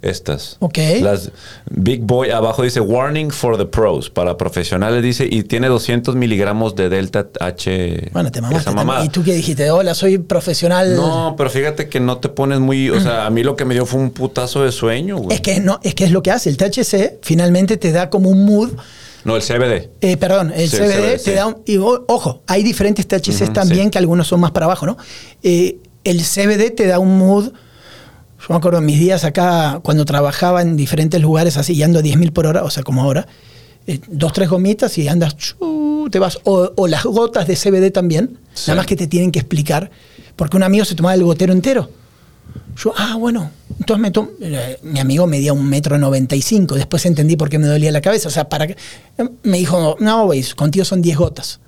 estas. Ok. Las Big Boy abajo dice Warning for the Pros, para profesionales dice, y tiene 200 miligramos de Delta H. Bueno, te mamaste. mamada. ¿Y tú qué dijiste? Hola, soy profesional. No, pero fíjate que no te pones muy, o sea, a mí lo que me dio fue un putazo de sueño, güey. Es que, no, es que es lo que hace. El THC finalmente te da como un mood No, el CBD. Eh, perdón, el Sí, CBD, CBD, te da un. y, ojo, hay diferentes THCs también sí. que algunos son más para abajo, ¿no? Eh, el CBD te da un mood. Yo me acuerdo en mis días acá, cuando trabajaba en diferentes lugares así, y ando a 10.000 por hora, o sea, como ahora, eh, dos, tres gomitas y andas, chu, te vas. O, o las gotas de CBD también, nada más que te tienen que explicar, porque un amigo se tomaba el gotero entero. Yo, ah, bueno, entonces me tomo. eh, mi amigo medía un metro noventa y cinco. Después entendí por qué me dolía la cabeza. O sea, para que. Me dijo, no, güey, contigo son 10 gotas.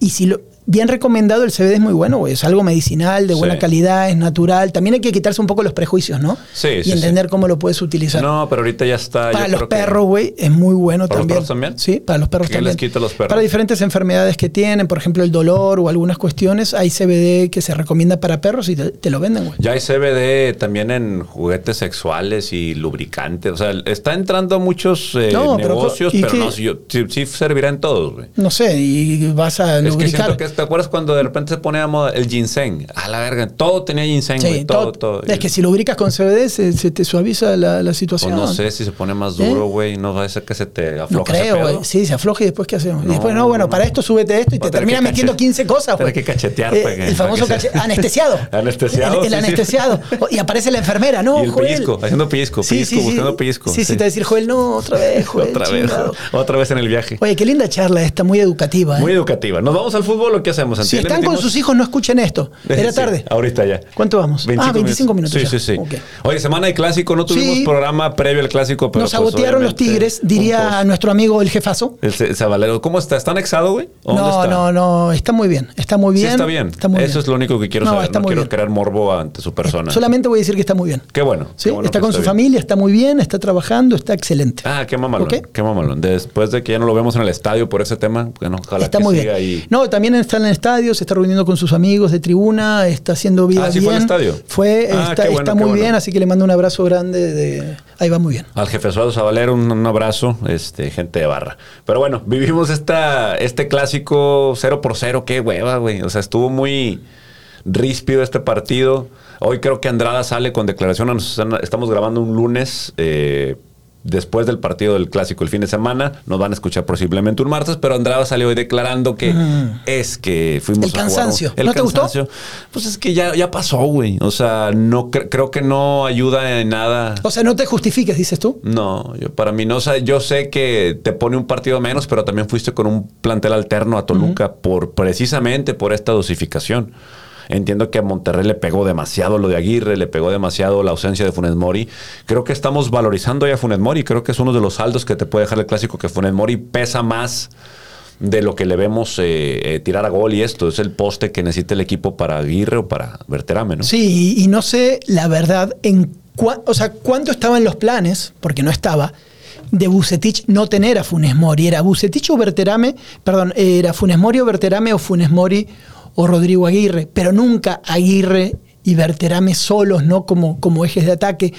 Y si lo. Bien recomendado, el CBD es muy bueno, güey. Es algo medicinal, de buena Sí. calidad, es natural. También hay que quitarse un poco los prejuicios, ¿no? Sí, y sí, entender cómo lo puedes utilizar. No, pero ahorita ya está. para yo los creo perros, güey, es muy bueno ¿Para los también. perros también? Sí, para los perros ¿Qué también. les quita los perros? Para diferentes enfermedades que tienen, por ejemplo, el dolor o algunas cuestiones, hay CBD que se recomienda para perros y te, te lo venden, güey. Ya hay CBD también en juguetes sexuales y lubricantes. O sea, está entrando muchos eh, No, pero- negocios, ¿y pero, no, sí, servirá en todos, güey. No sé, y vas a Es que siento que es ¿te acuerdas cuando de repente se pone a moda el ginseng? A la verga, todo tenía ginseng, güey, todo, todo- todo. Es que si lo lubricas con CBD se, se te suaviza la, la Pues situación. no sé si se pone más duro, güey, no va a ser que se te afloja No creo, güey. Sí, se afloja y después ¿qué hacemos? Y No, después, no, bueno, no, para esto súbete esto y te termina metiendo cache- 15 cosas, güey. que cachetear, Eh, para que- El famoso para que se- cache- anestesiado. Anestesiado, El, el sí, sí. anestesiado. Y aparece la enfermera, ¿no? Y el Joel. pellizco, haciendo pellizco, pellizco, buscando pellizco, Sí, sí, te va a decir, Joel, no, otra vez, Joel. Otra vez, otra vez en el viaje. Oye, qué linda charla esta, muy educativa. ¿eh? Muy educativa. ¿Nos vamos al fútbol o qué hacemos? si están con sus hijos, no escuchen esto. Era Sí, tarde. ahorita ya. ¿Cuánto vamos? ah, 25 minutos. Sí, ya. sí, sí. Ok. Oye, semana de clásico, no tuvimos Sí. programa previo al clásico, pero Nos pues, sabotearon los Tigres, diría nuestro amigo el jefazo. El Zabalero, ¿cómo está? ¿Está anexado, güey? ¿O dónde No, está? no, no, está muy bien, está muy Sí, bien. está bien. Está muy Eso bien. es lo único que quiero No, saber. está No muy quiero bien. crear morbo ante su persona. Solamente voy a decir que está muy bien. Qué bueno. Sí, qué bueno está con su bien. familia, está muy bien, está trabajando, está excelente. Ah, qué mamalón. Qué mamalón. Después de que ya no lo vemos en el estadio por ese tema, bueno, ojalá está que muy siga bien. ahí. No, también está en el estadio, se está reuniendo con sus amigos de tribuna, está haciendo vida Ah, ¿sí bien. fue al estadio? Fue, Ah, está, bueno, muy bueno. bien, así que le mando un abrazo grande. De, ahí va muy bien. Al jefe Suárez Zabalero, un, un abrazo, este, gente de barra. Pero bueno, vivimos esta, este clásico 0 por 0, qué hueva, güey. O sea, estuvo muy ríspido este partido. Hoy creo que Andrada sale con declaración. Estamos grabando un lunes. eh, Después del partido del clásico el fin de semana, nos van a escuchar posiblemente un martes, pero Andrada salió hoy declarando que es que fuimos El a jugar un- cansancio. El ¿No te gustó? cansancio. Pues es que ya, ya pasó, güey. O sea, no cre- creo que no ayuda en nada. O sea, no te justifiques, dices tú. No, yo para mí no. O sea, yo sé que te pone un partido menos, pero también fuiste con un plantel alterno a Toluca por precisamente por esta dosificación. Entiendo que a Monterrey le pegó demasiado lo de Aguirre, le pegó demasiado la ausencia de Funes Mori. Creo que estamos valorizando ya a Funes Mori. Creo que es uno de los saldos que te puede dejar el clásico que Funes Mori pesa más de lo que le vemos eh, eh, tirar a gol y esto. Es el poste que necesita el equipo para Aguirre o para Berterame, ¿no? Sí, y, no sé la verdad en o sea, cuánto estaba en los planes, porque no estaba, de Bucetich no tener a Funes Mori. Era Bucetich o Berterame, perdón, era Funes Mori o Berterame o Funes Mori o Rodrigo Aguirre, pero nunca Aguirre y Berterame solos, ¿no? Como, como ejes de ataque.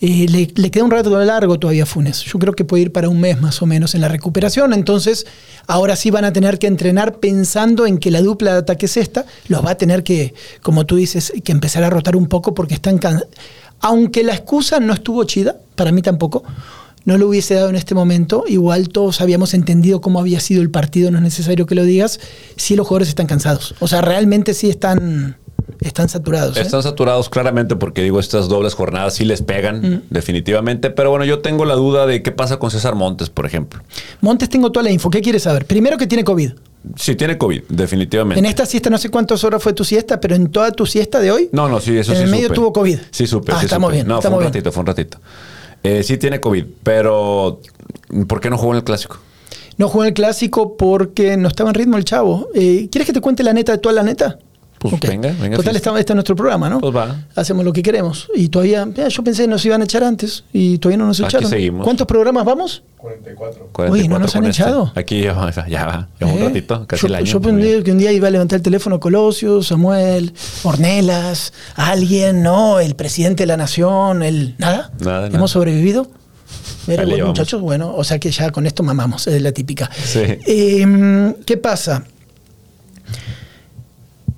Eh, le, queda un rato largo todavía a Funes. Yo creo que puede ir para un mes más o menos en la recuperación. Entonces, ahora sí van a tener que entrenar pensando en que la dupla de ataque es esta. Los va a tener que, como tú dices, que empezar a rotar un poco porque están cansados. Aunque la excusa no estuvo chida, para mí tampoco, no lo hubiese dado en este momento. Igual todos habíamos entendido cómo había sido el partido, no es necesario que lo digas. Sí, los jugadores están cansados. O sea, realmente sí están, están saturados. ¿eh? Están saturados claramente porque digo, estas dobles jornadas sí les pegan definitivamente, pero bueno, yo tengo la duda de qué pasa con César Montes, por ejemplo. Montes, tengo toda la info. ¿Qué quieres saber? Primero que tiene COVID. Sí tiene COVID, definitivamente. En esta siesta, no sé cuántas horas fue tu siesta, pero en toda tu siesta de hoy, No, no, sí, eso en sí el medio supe. tuvo COVID. Sí supe, Ah, sí estamos supe. bien, No, estamos fue un bien. ratito, fue un ratito. Eh, sí tiene COVID, pero ¿por qué no jugó en el Clásico? No jugó en el clásico porque no estaba en ritmo el chavo. Eh, ¿Quieres que te cuente la neta de toda la neta? Pues venga, venga, Total, está, este es nuestro programa, ¿no? Pues va. Hacemos lo que queremos. Y todavía, yo pensé que nos iban a echar antes y todavía no nos Aquí echaron. seguimos. ¿cuántos programas vamos? 44. 44 Uy, ¿no nos han este. echado? Aquí ya va, ya va, ya un ¿Eh? ratito, casi yo, el año. Yo Muy pensé que un día iba a levantar el teléfono Colosio, Samuel, Ornelas, alguien, ¿no? El presidente de la nación, el. ¿Nada? Nada, ¿Hemos nada. sobrevivido? Le bueno, muchachos, bueno, o sea que ya con esto mamamos, es la típica. Sí. Eh, ¿Qué pasa?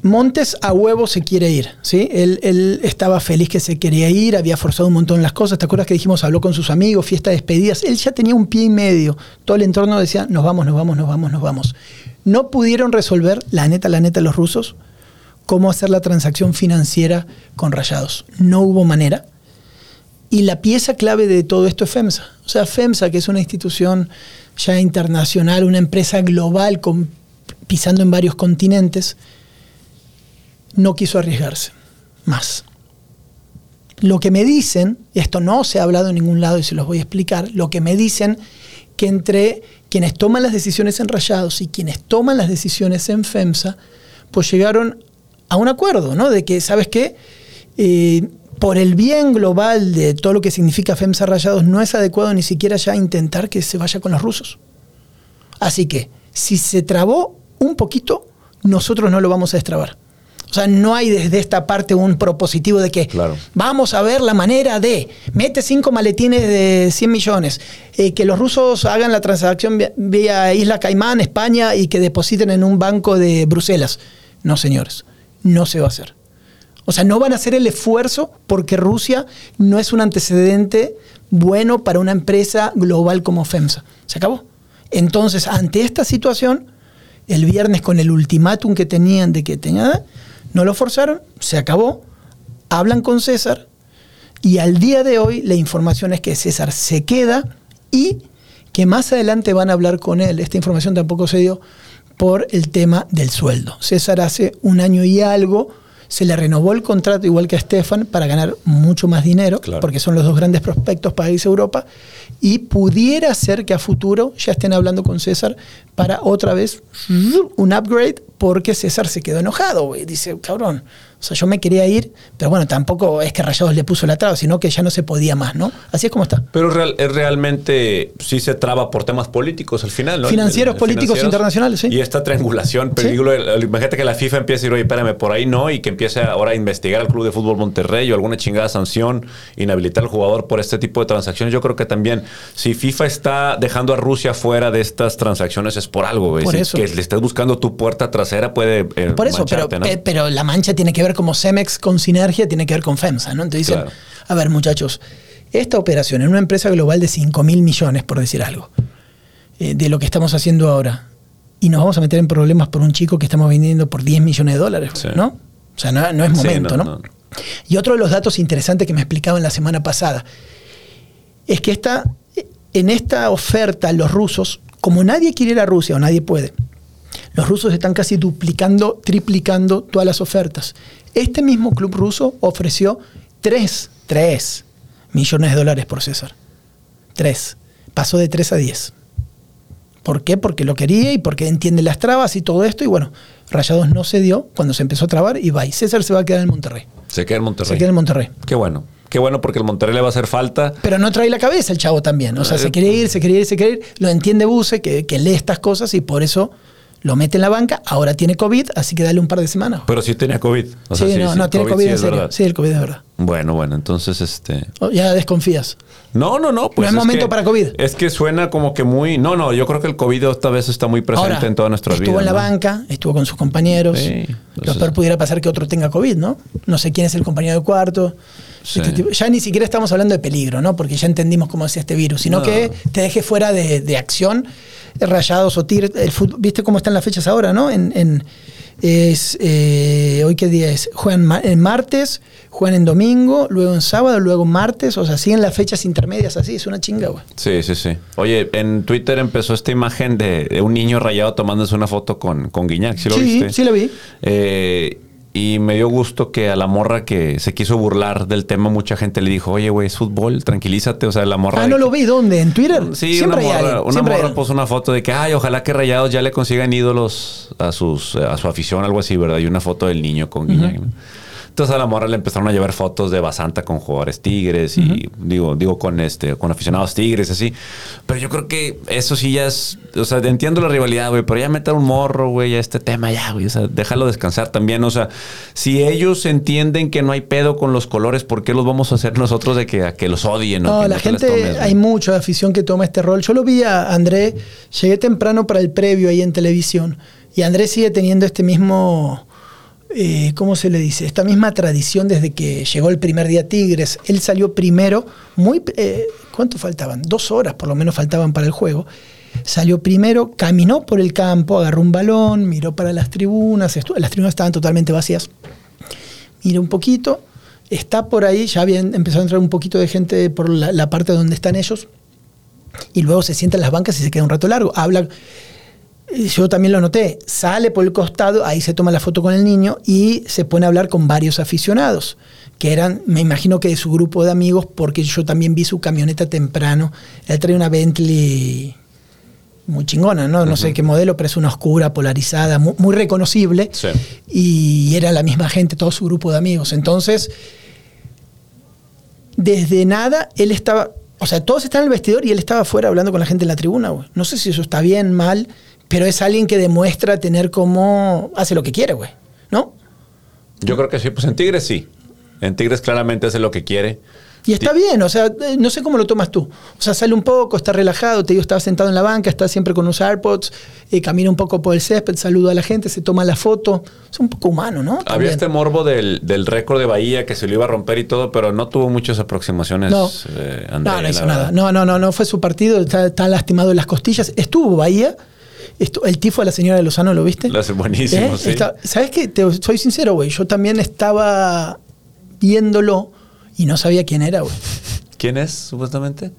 Montes a huevo se quiere ir, ¿sí? Él, estaba feliz que se quería ir, había forzado un montón las cosas. ¿Te acuerdas que dijimos, habló con sus amigos, fiesta de despedidas? Él ya tenía un pie y medio. Todo el entorno decía, nos vamos, nos vamos, nos vamos, nos vamos. No pudieron resolver, la neta, la neta, los rusos, cómo hacer la transacción financiera con rayados. No hubo manera. Y la pieza clave de todo esto es FEMSA. O sea, FEMSA, que es una institución ya internacional, una empresa global con, pisando en varios continentes, no quiso arriesgarse más. Lo que me dicen, y esto no se ha hablado en ningún lado y se los voy a explicar, lo que me dicen que entre quienes toman las decisiones en Rayados y quienes toman las decisiones en FEMSA, pues llegaron a un acuerdo, ¿no? De que, ¿sabes qué? Eh, por el bien global de todo lo que significa FEMSA Rayados, no es adecuado ni siquiera ya intentar que se vaya con los rusos. Así que, si se trabó un poquito, nosotros no lo vamos a destrabar. O sea, no hay desde esta parte un propositivo de que Claro. vamos a ver la manera de, mete cinco maletines de 100 millones, eh, que los rusos hagan la transacción vía, vía Isla Caimán, España, y que depositen en un banco de Bruselas. No, señores, no se va a hacer. O sea, no van a hacer el esfuerzo porque Rusia no es un antecedente bueno para una empresa global como FEMSA. Se acabó. Entonces, ante esta situación, el viernes con el ultimátum que tenían de que tenían, no lo forzaron, se acabó, hablan con César y al día de hoy la información es que César se queda y que más adelante van a hablar con él. Esta información tampoco se dio por el tema del sueldo. César hace un año y algo se le renovó el contrato igual que a Stefan para ganar mucho más dinero, Claro. porque son los dos grandes prospectos para irse a Europa, y pudiera ser que a futuro ya estén hablando con César para otra vez un upgrade, porque César se quedó enojado. Dice, cabrón, o sea, yo me quería ir, pero bueno, tampoco es que Rayados le puso la traba, sino que ya no se podía más, ¿no? Así es como está. Pero real- es realmente sí se traba por temas políticos al final, ¿no? Financieros, políticos, internacionales, sí. Y esta triangulación, Sí. el- imagínate que la FIFA empiece a decir, oye, espérame, por ahí no, y que empiece ahora a investigar al Club de Fútbol Monterrey o alguna chingada sanción, inhabilitar al jugador por este tipo de transacciones. Yo creo que también, si FIFA está dejando a Rusia fuera de estas transacciones, es por algo, güey. Por eso. Que le estés buscando tu puerta trasera puede. eh, Por eso, pero, pero la mancha tiene que ver como Cemex con Sinergia, tiene que ver con FEMSA, ¿no? Entonces dicen, Claro. a ver muchachos, esta operación en una empresa global de 5 mil millones, por decir algo, eh, de lo que estamos haciendo ahora, y nos vamos a meter en problemas por un chico que estamos vendiendo por 10 millones de dólares, Sí. ¿no? O sea, no, no es Sí, momento, no, ¿no, no. Y otro de los datos interesantes que me explicaban la semana pasada es que esta, en esta oferta los rusos, como nadie quiere ir a Rusia o nadie puede, los rusos están casi duplicando, triplicando todas las ofertas. Este mismo club ruso ofreció 3, 3 millones de dólares por César. 3. Pasó de 3 a 10. ¿Por qué? Porque lo quería y porque entiende las trabas y todo esto. Y bueno, Rayados no se dio cuando se empezó a trabar y va. Y César se va a quedar en Monterrey. Se queda en Monterrey. Se queda en Monterrey. Qué bueno. Qué bueno porque el Monterrey le va a hacer falta. Pero no trae la cabeza el chavo también. O sea, se quiere ir, se quiere ir, se quiere ir. Lo entiende Buse, que, que lee estas cosas y por eso lo mete en la banca. Ahora tiene COVID, así que dale un par de semanas. Pero sí tenía COVID. O sí, no, no, tiene COVID, sí en serio. verdad. Sí, el COVID es verdad. Bueno, bueno, entonces este. Oh, ya desconfías. No, no, no. Pues No es momento que- para COVID. Es que suena como que muy. No, no, yo creo que el COVID esta vez está muy presente Ahora, en todas nuestras estuvo vidas. en la ¿no? banca, estuvo con sus compañeros. Lo peor pudiera pasar que otro tenga COVID, ¿no? No sé quién es el compañero de cuarto. Sí. Este tipo- ya ni siquiera estamos hablando de peligro, ¿no? Porque ya entendimos cómo es este virus, sino No. que te deje fuera de, de acción, rayados o tigres. El fut- ¿Viste cómo están las fechas ahora, no? En, en- es, eh, ¿Hoy qué día es? Juegan ma- en martes, juegan en domingo, luego en sábado, luego martes. O sea, siguen las fechas intermedias así. Es una chinga, güey. Sí, sí, sí. Oye, en Twitter empezó esta imagen de, de un niño rayado tomándose una foto con, con Guiñac. ¿Sí lo Sí, viste? sí lo vi. Eh, y me dio gusto que a la morra que se quiso burlar del tema, mucha gente le dijo, oye, güey, es fútbol, tranquilízate. O sea, la morra... Ah, no que- lo vi. ¿Dónde? ¿En Twitter? Sí, Siempre una hay morra, alguien, una siempre hay morra puso una foto de que, ay, ojalá que Rayados ya le consigan ídolos a sus a su afición, algo así, ¿verdad? Y una foto del niño con Guiñac. ¿No? Entonces a la morra le empezaron a llevar fotos de Basanta con jugadores tigres y digo, digo con este, con aficionados tigres, así. Pero yo creo que eso sí ya es, o sea, entiendo la rivalidad, güey, pero ya meter un morro, güey, a este tema ya, güey, o sea, déjalo descansar también, o sea, si ellos entienden que no hay pedo con los colores, ¿por qué los vamos a hacer nosotros de que, a que los odien? o No, que la les gente, tomes, hay mucha afición que toma este rol. Yo lo vi a André, llegué temprano para el previo ahí en televisión, y André sigue teniendo este mismo, eh, ¿cómo se le dice? Esta misma tradición desde que llegó el primer día Tigres. Él salió primero, muy, eh, ¿cuánto faltaban? Dos horas por lo menos faltaban para el juego. Salió primero, caminó por el campo, agarró un balón, miró para las tribunas, las tribunas estaban totalmente vacías mira un poquito, está por ahí, ya había empezado a entrar un poquito de gente por la, la parte donde están ellos, y luego se sienta en las bancas y se queda un rato largo. Habla, yo también lo noté, sale por el costado, ahí se toma la foto con el niño y se pone a hablar con varios aficionados, que eran, me imagino que de su grupo de amigos, porque yo también vi su camioneta temprano. Él trae una Bentley muy chingona, ¿no? No sé qué modelo, pero es una oscura, polarizada, mu- muy, reconocible. Sí. Y era la misma gente, todo su grupo de amigos. Entonces, desde nada, él estaba. O sea, todos estaban en el vestidor y él estaba afuera hablando con la gente en la tribuna, güey. No sé si eso está bien, mal, pero es alguien que demuestra tener como. hace lo que quiere, güey. ¿No? Yo creo que sí, pues en Tigres sí. En Tigres claramente hace lo que quiere. Y está bien, o sea, eh, no sé cómo lo tomas tú. O sea, sale un poco, está relajado, te digo, estaba sentado en la banca, está siempre con unos AirPods, eh, camina un poco por el césped, saluda a la gente, se toma la foto. Es un poco humano, ¿no? Había este morbo del, del récord de Bahía que se lo iba a romper y todo, pero no tuvo muchas aproximaciones. No. eh, No, Andrea, no la hizo nada. No, no, no, no fue su partido, está, está lastimado en las costillas. Estuvo Bahía. Estu- el tifo de la señora de Lozano, ¿lo viste? Lo hace buenísimo, ¿Eh? sí. Está- ¿Sabes qué? Te, soy sincero, güey. Yo también estaba viéndolo y no sabía quién era, güey. ¿Quién es, supuestamente?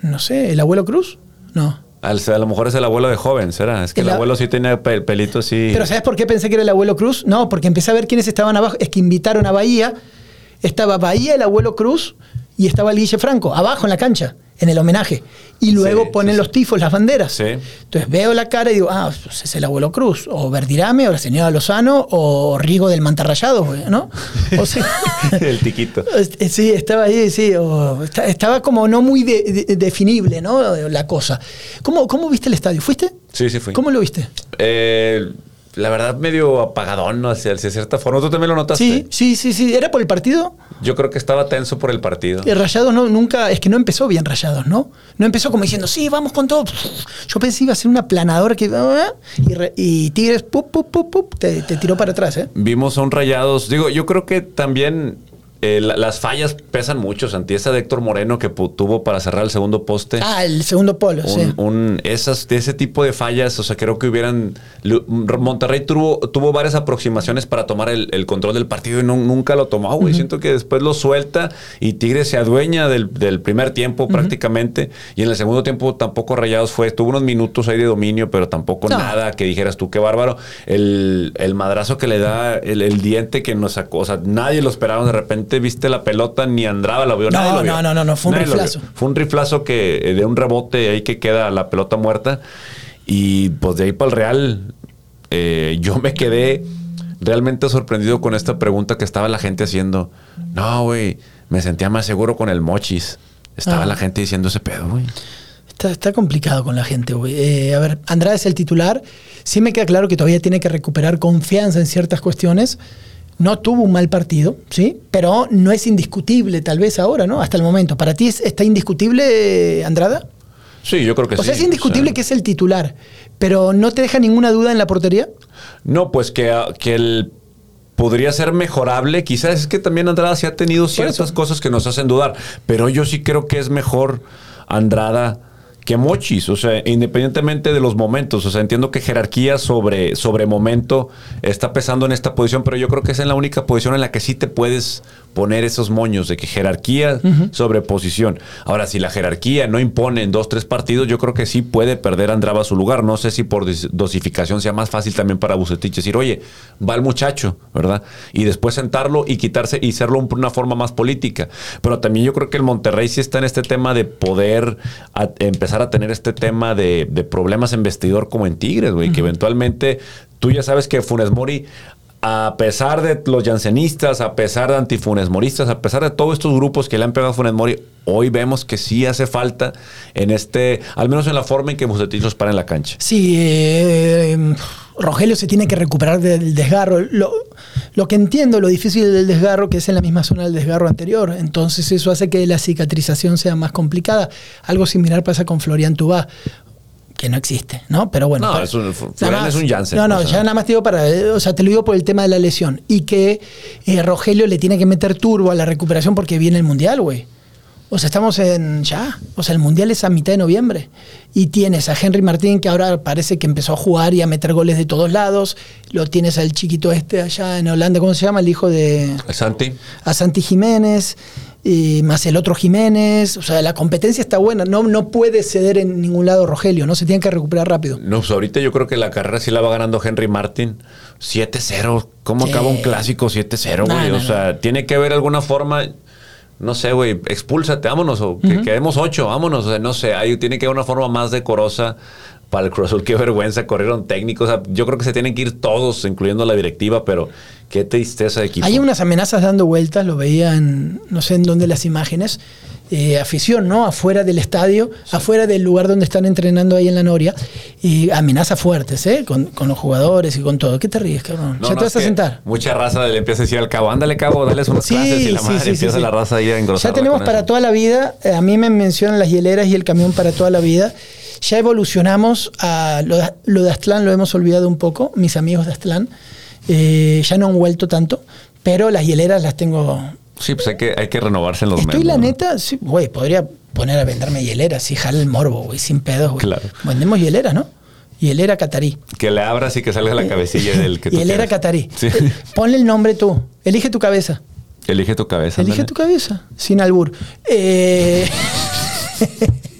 No sé, ¿el abuelo Cruz? No. Al- a lo mejor es el abuelo de joven, ¿será? Es que el, abuelo sí tiene pe- pelito así. Pero ¿sabes por qué pensé que era el abuelo Cruz? No, porque empecé a ver quiénes estaban abajo. Es que invitaron a Bahía. Estaba Bahía, el abuelo Cruz, y estaba el Guille Franco, abajo en la cancha, en el homenaje. Y luego Sí, ponen sí, los tifos, las banderas. Sí. Entonces veo la cara y digo, ah, es el abuelo Cruz, o Verdirame, o la señora Lozano, o Rigo del Mantarrayado, ¿no? O sea, el tiquito. Este, Sí, estaba ahí, sí. o esta- estaba como no muy de- de- definible, ¿no? La cosa. ¿Cómo, ¿Cómo viste el estadio? ¿Fuiste? Sí, sí fui. ¿Cómo lo viste? Eh, la verdad, medio apagadón, ¿no? Hacia, hacia cierta forma. ¿Tú también lo notaste? Sí, sí, sí, sí. ¿Era por el partido? Yo creo que estaba tenso por el partido. Eh, Rayados no, nunca, es que no empezó bien Rayados, ¿no? No empezó como diciendo, sí, vamos con todo. Yo pensé que iba a ser una planadora que. ah, Y, re- y Tigres, pup, pup, pup, te, te tiró para atrás, ¿eh? Vimos a un rayados. Digo, yo creo que también eh, la- las fallas pesan mucho. Santi, esa de Héctor Moreno que tuvo para cerrar el segundo poste. Ah, el segundo polo, un, sí. un- esas, de ese tipo de fallas, o sea, creo que hubieran. Monterrey tuvo, tuvo varias aproximaciones para tomar el, el control del partido y no- nunca lo tomó, güey. Siento que después lo suelta y Tigres se adueña del, del primer tiempo prácticamente. Y en el segundo tiempo tampoco Rayados fue. Tuvo unos minutos ahí de dominio, pero tampoco No. nada que dijeras tú, qué bárbaro. El, el madrazo que le da el, el diente que nos sacó, o sea, nadie lo esperaba. De repente viste la pelota, ni Andrada lo vio. No, nadie lo vio. no, no, no, no, fue un Nadie riflazo. Fue un riflazo que eh, de un rebote ahí que queda la pelota muerta. Y pues de ahí para el Real, eh, yo me quedé realmente sorprendido con esta pregunta que estaba la gente haciendo. No, güey, me sentía más seguro con el mochis. Estaba Ah. la gente diciendo ese pedo, güey. Está, está complicado con la gente, güey. Eh, a ver, Andrade es el titular. Sí me queda claro que todavía tiene que recuperar confianza en ciertas cuestiones. No tuvo un mal partido, ¿sí? Pero no es indiscutible, tal vez ahora, ¿no? Hasta el momento. ¿Para ti es- está indiscutible, Andrada? Sí, yo creo que O sí. sea, es indiscutible O sea, que es el titular, pero ¿no te deja ninguna duda en la portería? No, pues que, ah, que el podría ser mejorable. Quizás es que también Andrada sí ha tenido ciertas cosas que nos hacen dudar, pero yo sí creo que es mejor Andrada que Mochis, o sea, independientemente de los momentos, o sea, entiendo que jerarquía sobre, sobre momento está pesando en esta posición, pero yo creo que es en la única posición en la que sí te puedes poner esos moños de que jerarquía sobre posición. Ahora, si la jerarquía no impone en dos, tres partidos, yo creo que sí puede perder Andrada su lugar. No sé si por dosificación sea más fácil también para Bucetich decir, oye, va el muchacho, ¿verdad? Y después sentarlo y quitarse y hacerlo un- una forma más política. Pero también yo creo que el Monterrey sí está en este tema de poder a- empezar a tener este tema de, de problemas en vestidor como en Tigres, güey, que eventualmente tú ya sabes que Funes Mori a pesar de los jansenistas, a pesar de antifunesmoristas, a pesar de todos estos grupos que le han pegado a Funes Mori, hoy vemos que sí hace falta en este, al menos en la forma en que Bucetich los para en la cancha. Sí, eh, eh, Rogelio se tiene que recuperar del desgarro. Lo, lo que entiendo, lo difícil del desgarro, que es en la misma zona del desgarro anterior. Entonces eso hace que la cicatrización sea más complicada. Algo similar pasa con Florian Tubá, que no existe, ¿no? Pero bueno. No, para- es un- nada Florian más- es un Jansen, No, no, o sea. ya nada más te digo para, o sea, te lo digo por el tema de la lesión. Y que eh, Rogelio le tiene que meter turbo a la recuperación porque viene el Mundial, güey. O sea, estamos en ya. O sea, el Mundial es a mitad de noviembre. Y tienes a Henry Martín, que ahora parece que empezó a jugar y a meter goles de todos lados. Lo tienes al chiquito este allá en Holanda, ¿cómo se llama? El hijo de. Santi. A Santi Jiménez. Y más el otro Jiménez. O sea, la competencia está buena. No, no puede ceder en ningún lado Rogelio, ¿no? Se tiene que recuperar rápido. No, pues ahorita yo creo que la carrera sí la va ganando Henry Martin. 7-0. ¿Cómo Sí. acaba un clásico 7-0, No, güey? no, o sea, tiene que haber alguna forma. No sé, güey, expúlsate, vámonos, o que quedemos ocho, vámonos. O sea, no sé, ahí tiene que haber una forma más decorosa para el Cruz Azul. Qué vergüenza, corrieron técnicos. O sea, yo creo que se tienen que ir todos, incluyendo la directiva, pero qué tristeza de equipo. Hay unas amenazas dando vueltas, lo veía en, no sé en dónde las imágenes, eh, afición, ¿no? Afuera del estadio, afuera del lugar donde están entrenando ahí en la Noria. Y amenazas fuertes, ¿eh? Con, con los jugadores y con todo. ¿Qué te ríes, cabrón? No, ya no, te vas a sentar. Mucha raza le empieza a decir al cabo, ándale cabo, dales unas Sí, clases y la sí, madre sí, sí, empieza sí. la raza ahí a engrosar. Ya tenemos para toda la vida, eh, a mí me mencionan las hieleras y el camión para toda la vida. Ya evolucionamos a lo de, lo de Aztlán, lo hemos olvidado un poco, mis amigos de Aztlán. eh, ya no han vuelto tanto, pero las hieleras las tengo. Sí, pues hay que, hay que renovarse en los Estoy la membros, ¿no? neta, sí, güey, podría poner a venderme hieleras y jala el morbo, güey, sin pedos, güey. Claro. Vendemos hieleras, ¿no? Hielera catarí. Que le abras y que salga la cabecilla del que tú Hielera catarí. Sí. Eh, Ponle el nombre tú. Elige tu cabeza. Elige tu cabeza. Elige ándale. tu cabeza, sin albur. Eh,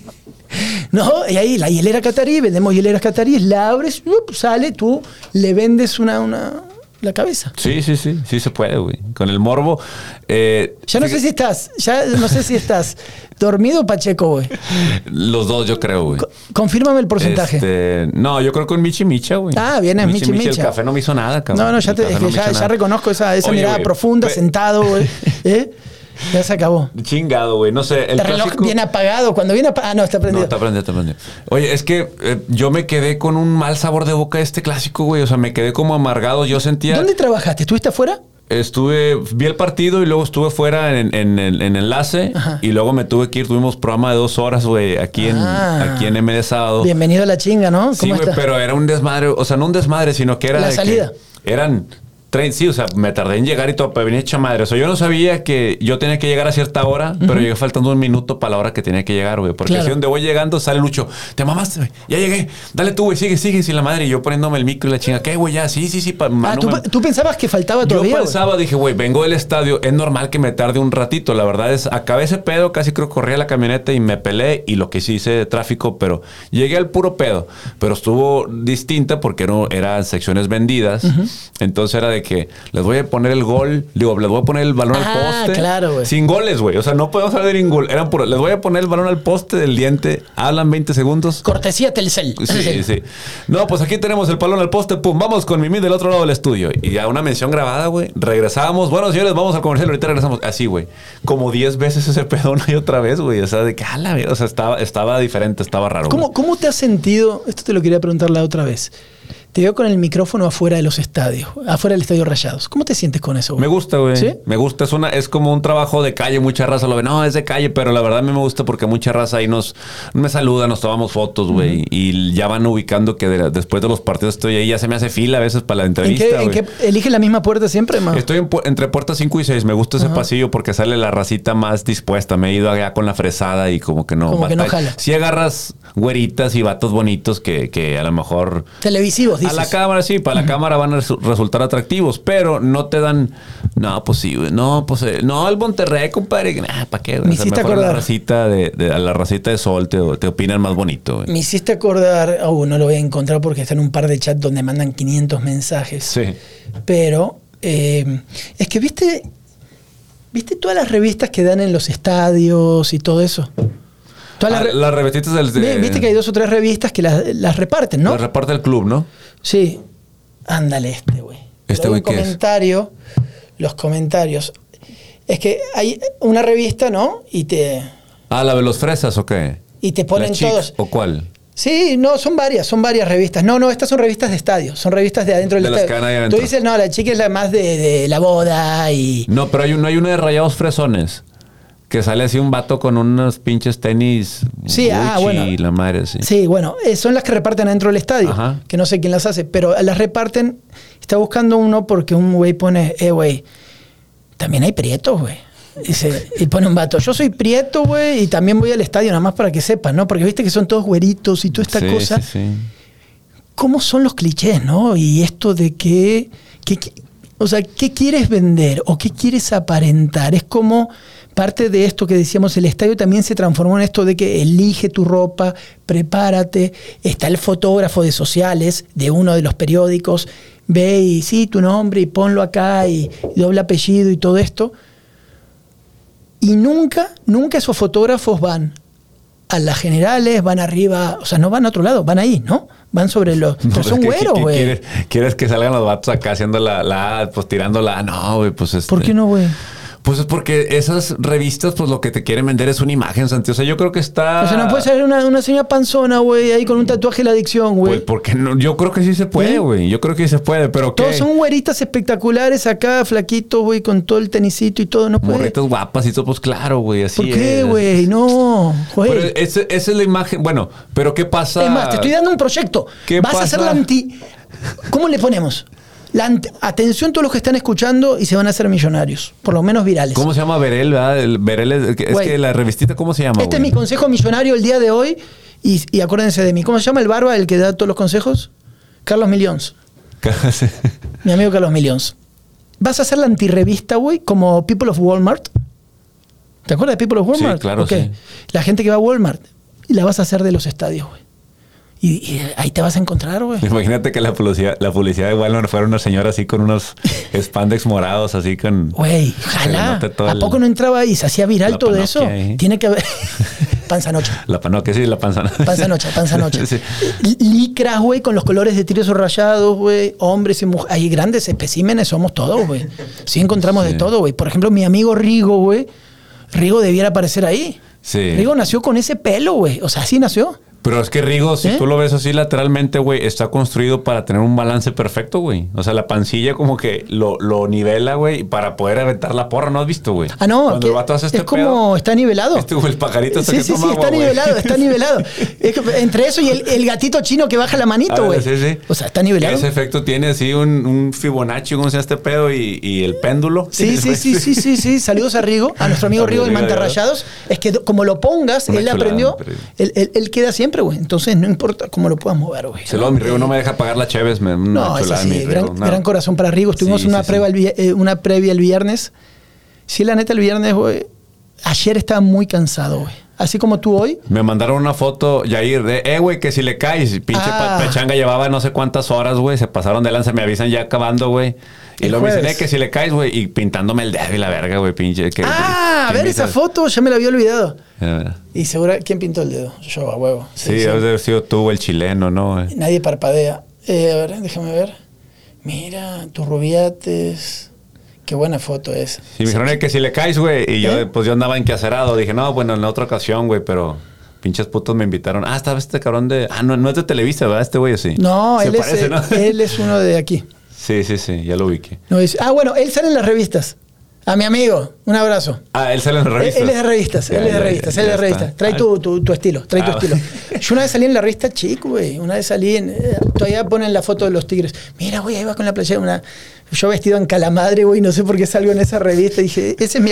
no, y ahí la hielera catarí, vendemos hieleras cataríes, la abres, sale, tú le vendes una, una la cabeza. Sí, sí, sí, sí se puede, güey. Con el morbo. eh, Ya no sé si estás, ya no sé si estás dormido o pacheco, güey. Los dos, yo creo, güey. Co- Confírmame el porcentaje. Este, no, yo creo que un Michi Micha, güey. Ah, vienes Michi El Micha. café no me hizo nada, cabrón. no, no, ya, El te, es que ya, reconozco esa, esa Oye, mirada profunda, sentado, güey. ¿Eh? Ya se acabó. Chingado, güey. No sé. El El reloj clásico- viene apagado. Cuando viene apagado. Ah, no, está No, prendido. te aprendí, te aprendí. Oye, es que eh, yo me quedé con un mal sabor de boca este clásico, güey. O sea, me quedé como amargado. Yo sentía. ¿Dónde trabajaste? ¿Estuviste afuera? Estuve, vi el partido y luego estuve fuera en, en- en- en enlace Ajá. y luego me tuve que ir. Tuvimos programa de dos horas, güey, aquí en, Ah. aquí en MD Sábado. Bienvenido a la chinga, ¿no? Sí, ¿Cómo güey, está? pero era un desmadre, o sea, no un desmadre, sino que era La de que salida. eran trein- sí, o sea, me tardé en llegar y todo, pero venía hecha madre. O sea, yo no sabía que yo tenía que llegar a cierta hora, pero llegué faltando un minuto para la hora que tenía que llegar, güey. Porque Claro. así donde voy llegando sale Lucho, te mamaste, güey, ya llegué, dale tú, güey, sigue, sigue, sin la madre. Y yo poniéndome el micro y la chinga, ¿qué, güey? Ya, sí, sí, sí. pa- Ah, ¿tú, me- tú pensabas que faltaba yo todavía? güey? pensaba, dije, güey, vengo del estadio, es normal que me tarde un ratito. La verdad es, acabé ese pedo, casi creo que corría la camioneta y me pelé y lo que sí hice de tráfico, pero llegué al puro pedo. Pero estuvo distinta porque no eran secciones vendidas. Entonces era de que les voy a poner el gol, digo, les voy a poner el balón Ah, al poste. claro, güey. Sin goles, güey. O sea, no podemos hablar de ningún gol. Eran puro, les voy a poner el balón al poste del diente, hablan 20 segundos. Cortesía Telcel. Sí, sí. No, pues aquí tenemos el palón al poste, pum, vamos con Mimi del otro lado del estudio. Y ya una mención grabada, güey. Regresamos. Bueno, señores, vamos al comercial, ahorita regresamos. Así, güey. Como 10 veces ese pedo una y otra vez, güey. O sea, de que, a la mierda, O sea, estaba, estaba diferente, estaba raro. ¿Cómo. ¿Cómo te has sentido? Esto te lo quería preguntar la otra vez. Te veo con el micrófono afuera de los estadios, afuera del estadio Rayados. ¿Cómo te sientes con eso? güey? Me gusta, güey. ¿Sí? Me gusta. Es una, es como un trabajo de calle. Mucha raza lo ve. No, es de calle, pero la verdad a mí me gusta porque mucha raza ahí nos me saluda, nos tomamos fotos, güey. Y ya van ubicando que de- después de los partidos estoy ahí. Ya se me hace fila a veces para la ¿En entrevista. qué, en qué eliges la misma puerta siempre, man? Estoy en entre puertas 5 y 6. Me gusta ese pasillo porque sale la racita más dispuesta. Me he ido allá con la fresada y como que no. Como que no jala. Sí agarras güeritas y vatos bonitos que, que a lo mejor... Televisivos, dices. A la cámara, sí, para la cámara van a resu- resultar atractivos, pero no te dan. No, pues sí, güey. No, pues eh, no, el Monterrey, compadre. ¿Para qué? güey? Me O sea, hiciste mejor a la acordar. racita de, de- a la racita de sol te, te opinan más bonito, güey. Me hiciste acordar, oh, no lo voy a encontrar porque está en un par de chats donde mandan 500 mensajes. Sí. Pero eh, es que viste, viste todas las revistas que dan en los estadios y todo eso. Todas Ah, las re- las revestitas del. de- Viste que hay dos o tres revistas que las, las reparten, ¿no? las reparte el club, ¿no? Sí. Ándale este, güey. ¿Este güey un qué es? comentario, los comentarios. Es que hay una revista, ¿no? Y te, Ah, la de los fresas, ¿o qué? y te ponen ¿La Chic todos. ¿O cuál? Sí, no, son varias, son varias revistas. No, no, estas son revistas de estadio, son revistas de adentro del De las estadio. que van ahí Tú dices, no, la chica es la más de, de la boda y. No, pero hay, no hay una de rayados fresones. Que sale así un vato con unos pinches tenis. Sí, ah, bueno. Y la madre, sí. Sí, bueno, eh, son las que reparten adentro del estadio, Ajá. que no sé quién las hace, pero las reparten. Está buscando uno porque un güey pone, eh, güey, también hay prietos, güey. Dice, y pone un vato, yo soy prieto, güey, y también voy al estadio, nada más para que sepan, ¿no? Porque viste que son todos güeritos y toda esta Sí, cosa. sí, sí. ¿Cómo son los clichés, no? Y esto de que, que- que- o sea, ¿qué quieres vender o qué quieres aparentar? Es como parte de esto que decíamos, el estadio también se transformó en esto de que elige tu ropa, prepárate, está el fotógrafo de sociales de uno de los periódicos, ve y sí, tu nombre y ponlo acá y, y doble apellido y todo esto. Y nunca, nunca esos fotógrafos van a las generales, van arriba, o sea, no van a otro lado, van ahí, ¿no? Van sobre los... No, pero es son que, güeros, ¿qué- qué güey. ¿quieres, quieres que salgan los vatos acá haciendo la, la pues tirando la. No, güey, pues este. ¿Por qué no, güey? Pues es porque esas revistas, pues lo que te quieren vender es una imagen, Santi. O sea, yo creo que está. O sea, no puede ser una, una señora panzona, güey, ahí con un tatuaje de la adicción, güey. Pues porque no, yo creo que sí se puede, güey. Yo creo que sí se puede, pero ¿qué? Todos son güeritas espectaculares acá, flaquitos, güey, con todo el tenisito y todo, no puede. Morritas guapas y todo, pues claro, güey. Así ¿Por qué, güey? No, Pero güey. ese- esa es la imagen. Bueno, pero ¿qué pasa? Es más, te estoy dando un proyecto. ¿Qué Vas a hacer pasa? la anti. ¿Cómo le ponemos? La Atención todos los que están escuchando y se van a hacer millonarios, por lo menos virales. ¿Cómo se llama Berel? verdad? El Berel es, que la revistita, ¿cómo se llama? Este es mi consejo millonario el día de hoy y, y acuérdense de mí. ¿Cómo se llama el barba, el que da todos los consejos? Carlos Millions. Mi amigo Carlos Millions. Vas a hacer la antirrevista, güey, como People of Walmart. ¿Te acuerdas de People of Walmart? Sí, claro, Ok. sí. La gente que va a Walmart. Y la vas a hacer de los estadios, güey. Y, y ahí te vas a encontrar, güey. Imagínate que la publicidad, la publicidad de Walmart fuera una señora así con unos spandex morados, así con. Güey, todo ¿A el- poco no entraba ahí? ¿Se hacía viral todo eso? Tiene que haber. Panzanocha. La panoque, sí, la panzana. Panzanocha, panzanocha. Sí. Licras, güey, con los colores de tiros rayados, güey. Hombres y mujeres. Hay grandes especímenes, somos todos, güey. Sí encontramos de todo, güey. Por ejemplo, mi amigo Rigo, güey. Rigo debiera aparecer ahí. Sí. Rigo nació con ese pelo, güey. O sea, así nació. Pero es que Rigo, si ¿Eh? tú lo ves así lateralmente, güey, está construido para tener un balance perfecto, güey. O sea, la pancilla como que lo, lo nivela, güey, para poder aventar la porra. ¿No has visto, güey? Ah, no. Cuando el vato hace este es como pedo, está nivelado. Este güey, el pajarito hasta Sí, que sí, toma sí, está agua, güey. nivelado, está nivelado. Es que entre eso y el, el gatito chino que baja la manito, güey. sí, sí. O sea, está nivelado. Ese efecto tiene así un, un Fibonacci, ¿cómo se llama este pedo? Y, y el péndulo. Sí, sí, sí, sí, sí, sí. Saludos a Rigo, a nuestro amigo Rigo de Rigo, Mantarrayados. Es que como lo pongas, Una él chulada, aprendió, él, él- él queda siempre, güey. Entonces no importa cómo lo puedas mover, güey. Se lo mi Rigo no me deja pagar la Cheves, me No, es así. mi Gran, corazón para Rigo. Estuvimos Sí, una, sí, prueba sí. el vi- eh, una previa el viernes. Sí, la neta, el viernes, güey. Ayer estaba muy cansado, güey. Así como tú hoy. Me mandaron una foto, Yair, de, eh, güey, que si le caes, pinche Ah. pa- pechanga llevaba no sé cuántas horas, güey, se pasaron de lanza, me avisan ya acabando, güey. Y luego me dicen, eh, que si le caes, güey, y pintándome el dedo y la verga, güey, pinche. Que, ah, a ver esa foto, ya me la había olvidado. Eh, Y segura, ¿quién pintó el dedo? Yo, a huevo. Sí, debe haber sido tú, el chileno, ¿no? güey? Nadie parpadea. Eh, a ver, déjame ver. Mira, tus rubiates. Qué buena foto es. Sí, me dijeron eh, que si le caes, güey, y yo, ¿Eh? pues yo andaba enquacerado. Dije, no, bueno, en la otra ocasión, güey, pero pinches putos me invitaron. Ah, estaba este cabrón de. Ah, no, no es de Televisa, ¿verdad? Este güey así. No, él, parece, es, ¿no? eh, él es uno de aquí. Sí, sí, sí, ya lo ubiqué. No, es- ah, bueno, él sale en las revistas. A mi amigo, un abrazo. Ah, él sale en la Él, revista. él es de revistas, él es de revistas, él es de revistas. Trae Ah, tu, tu, tu estilo, trae tu Ah, estilo. Yo una vez salí en la revista chico, güey. Una vez salí en. eh, todavía ponen la foto de los tigres. Mira, güey, ahí va con la playera. Una, yo vestido en calamadre, güey, no sé por qué salgo en esa revista. Dije, ese es mi.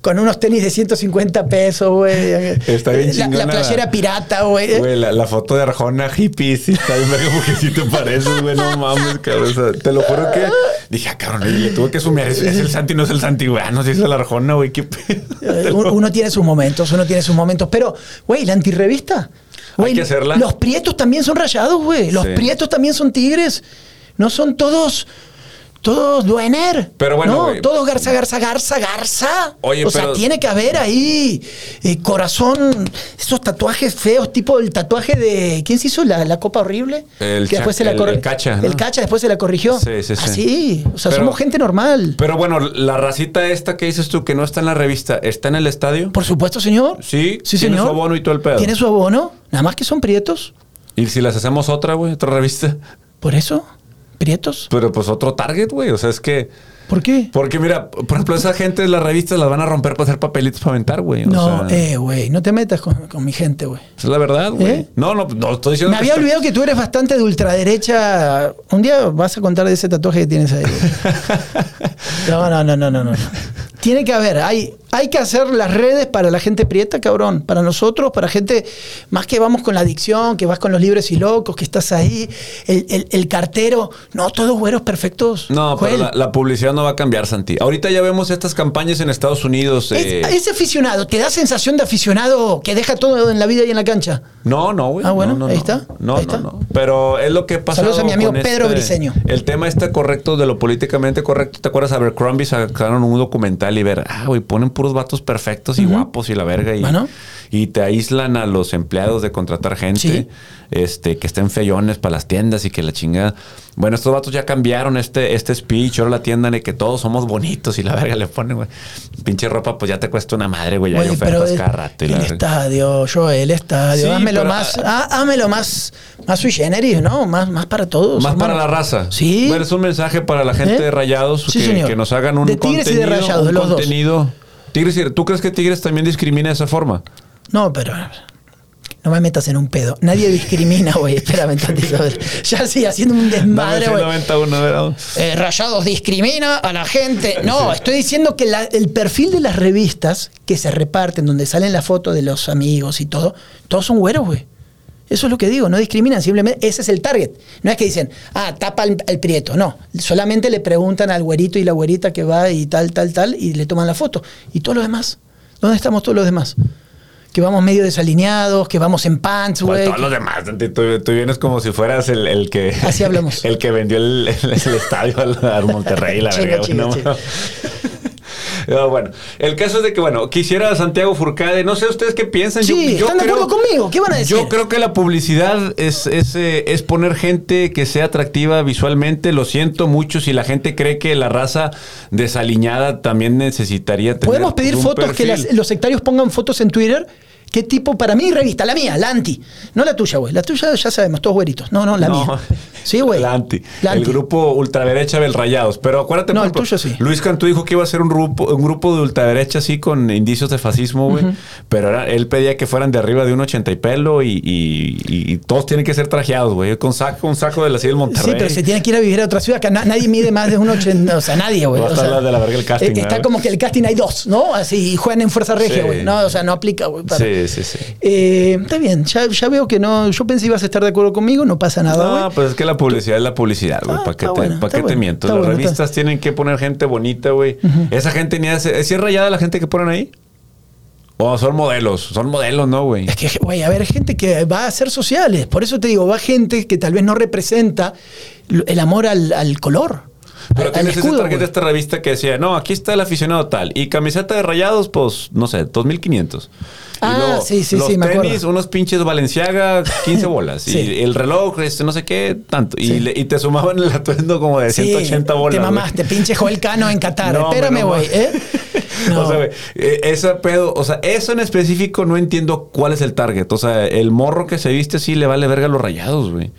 Con unos tenis de 150 pesos, güey. Está bien la, la chingona. playera pirata, güey. Güey, la, la foto de Arjona hippie, sí, está bien verga porque sí te pareces, güey, no mames, sea, te lo juro que dije, ah, cabrón, y le tuve que sumir. Es, es el Santi, no es el Santi, güey. Ah, no, sí es el Arjona, güey, qué pedo. Eh, Uno uno tiene sus momentos, uno tiene sus momentos. Pero, güey, la antirrevista. Güey, que hacerla. Los prietos también son rayados, güey. Los Sí. prietos también son tigres. No son todos. Todos duener. Pero bueno, No, todos garza, garza, garza, garza. Oye, o sea, tiene que haber ahí eh, corazón, esos tatuajes feos, tipo el tatuaje de. ¿Quién se hizo la, la copa horrible? El que después se la el- el Cacha, ¿no? El cacha, después se la corrigió. Sí, sí, sí. Así. O sea, Pero- somos gente normal. Pero bueno, la racita esta que dices tú, que no está en la revista, ¿está en el estadio? Por supuesto, señor. Sí, sí, tiene señor. su abono y todo el pedo. Tiene su abono, nada más que son prietos. Y si las hacemos otra, güey, otra revista. Por eso, prietos. Pero pues otro target, güey. O sea, es que. ¿Por qué? Porque mira, por ejemplo, esa gente de las revistas las van a romper para hacer papelitos para aventar, güey. No, sea, eh, güey, no te metas con, con mi gente, güey. es la verdad, güey. ¿Eh? No, no, no estoy diciendo. Me había olvidado que tú eres bastante de ultraderecha. Un día vas a contar de ese tatuaje que tienes ahí. No, no, no, no, no, no. Tiene que haber, hay, hay que hacer las redes para la gente prieta, cabrón. Para nosotros, para gente más que vamos con la adicción, que vas con los libres y locos, que estás ahí, el, el- el cartero. No, todos güeros perfectos. No, pero la, la publicidad no va a cambiar, Santi. Ahorita ya vemos estas campañas en Estados Unidos. eh, Es- aficionado, ¿te da sensación de aficionado que deja todo en la vida y en la cancha? No, no, güey. Ah, bueno, no, no, ahí no. está, No, ahí no, está. no. Pero es lo que pasa. Saludos a mi amigo Pedro Briseño. El tema está correcto de lo políticamente correcto. ¿Te acuerdas? Abercrombie sacaron un documental y ver, ah, güey, ponen puros vatos perfectos y guapos y la verga. Y, Bueno. y te aíslan a los empleados de contratar gente Sí. este, que estén feyones para las tiendas y que la chingada. Bueno, estos vatos ya cambiaron este, este speech. Ahora la tienda de que todos somos bonitos y la verga le ponen, güey. Pinche ropa, pues ya te cuesta una madre, güey. Ya hay ofertas cada rato. y el estadio, yo el estadio, Sí, hámelo más, há- hámelo más, más sui generis, ¿no? Más, más para todos. Más para la raza. Sí. Bueno, es un mensaje para la gente ¿Eh? de Rayados Sí, que, nos hagan un De y de contenido. Rayados, un los dos. Tigres ¿Tú crees que Tigres también discrimina de esa forma? No, pero no me metas en un pedo. Nadie discrimina, güey. Espérame tantito. Ya sí, haciendo un desmadre, güey. 91, ¿verdad? Eh, Rayados discrimina a la gente. No, estoy diciendo que la- el perfil de las revistas que se reparten, donde salen las fotos de los amigos y todo, todos son güeros, güey. Eso es lo que digo, no discriminan, simplemente ese es el target. No es que dicen, ah, tapa al, al prieto, no. Solamente le preguntan al güerito y la güerita que va y tal, tal, tal, y le toman la foto. ¿Y todos los demás? ¿Dónde estamos todos los demás? Que vamos medio desalineados, que vamos en pants, güey. todos los demás, tú, tú vienes como si fueras el, el que. Así hablamos. El que vendió el, el- el estadio al, al Monterrey, la chinga, no. No, bueno, el caso es de que, bueno, quisiera Santiago Furcade, no sé ustedes qué piensan. Sí, ¿están de acuerdo conmigo? ¿Qué van a decir? Yo creo que la publicidad es, es, eh, es poner gente que sea atractiva visualmente. Lo siento mucho si la gente cree que la raza desaliñada también necesitaría tener Podemos pedir fotos que las- los sectarios pongan fotos en Twitter. ¿Qué tipo? Para mí, revista, la mía, la anti. No la tuya, güey. La tuya ya sabemos, todos güeritos. No, no, la No. mía. Sí, güey. El grupo ultraderecha del Rayados. Pero acuérdate, No, por el ejemplo, tuyo sí. Luis Cantú dijo que iba a ser un grupo, un grupo de ultraderecha así con indicios de fascismo, güey. Pero era- él pedía que fueran de arriba de un 80 y pelo y, y- y- y todos tienen que ser trajeados, güey. Con saco, un saco de la ciudad del Monterrey. Sí, pero se tiene que ir a vivir a otra ciudad. Que na- nadie mide más de un 80. O sea, nadie, güey. O sea, de la verga el casting, eh, Está ¿no? como que el casting hay dos, ¿no? Así, juegan en Fuerza Regia, Sí. güey. No, o sea, no aplica, güey. Sí, sí, sí. Eh, está bien, ya, ya veo que no. Yo pensé que ibas a estar de acuerdo conmigo, no pasa nada, güey. No, pues es que la publicidad es la publicidad, güey. Ah, ¿Para qué, te, pa' miento? Las revistas tienen que poner gente bonita, güey. Esa gente ni hace. ¿Es rayada la gente que ponen ahí? O son modelos. Son modelos, ¿no, güey? Es que, güey, a ver, gente que va a ser sociales. Por eso te digo, va gente que tal vez no representa el amor al, al color. Pero al- al tienes ese target de esta revista que decía, no, aquí está el aficionado tal. Y camiseta de rayados, pues, no sé, 2500. Ah, sí, sí, los sí, me tenis, acuerdo. unos pinches Valenciaga, 15 bolas. Sí. Y el reloj, este, no sé qué, tanto. Y, le- y te sumaban el atuendo como de Sí, 180 bolas. Te mamaste, pinche Joel Cano en Qatar. No, Espérame, güey, ¿eh? No. O sea, güey, ese pedo, o sea, eso en específico no entiendo cuál es el target. O sea, el morro que se viste así le vale verga a los rayados, güey.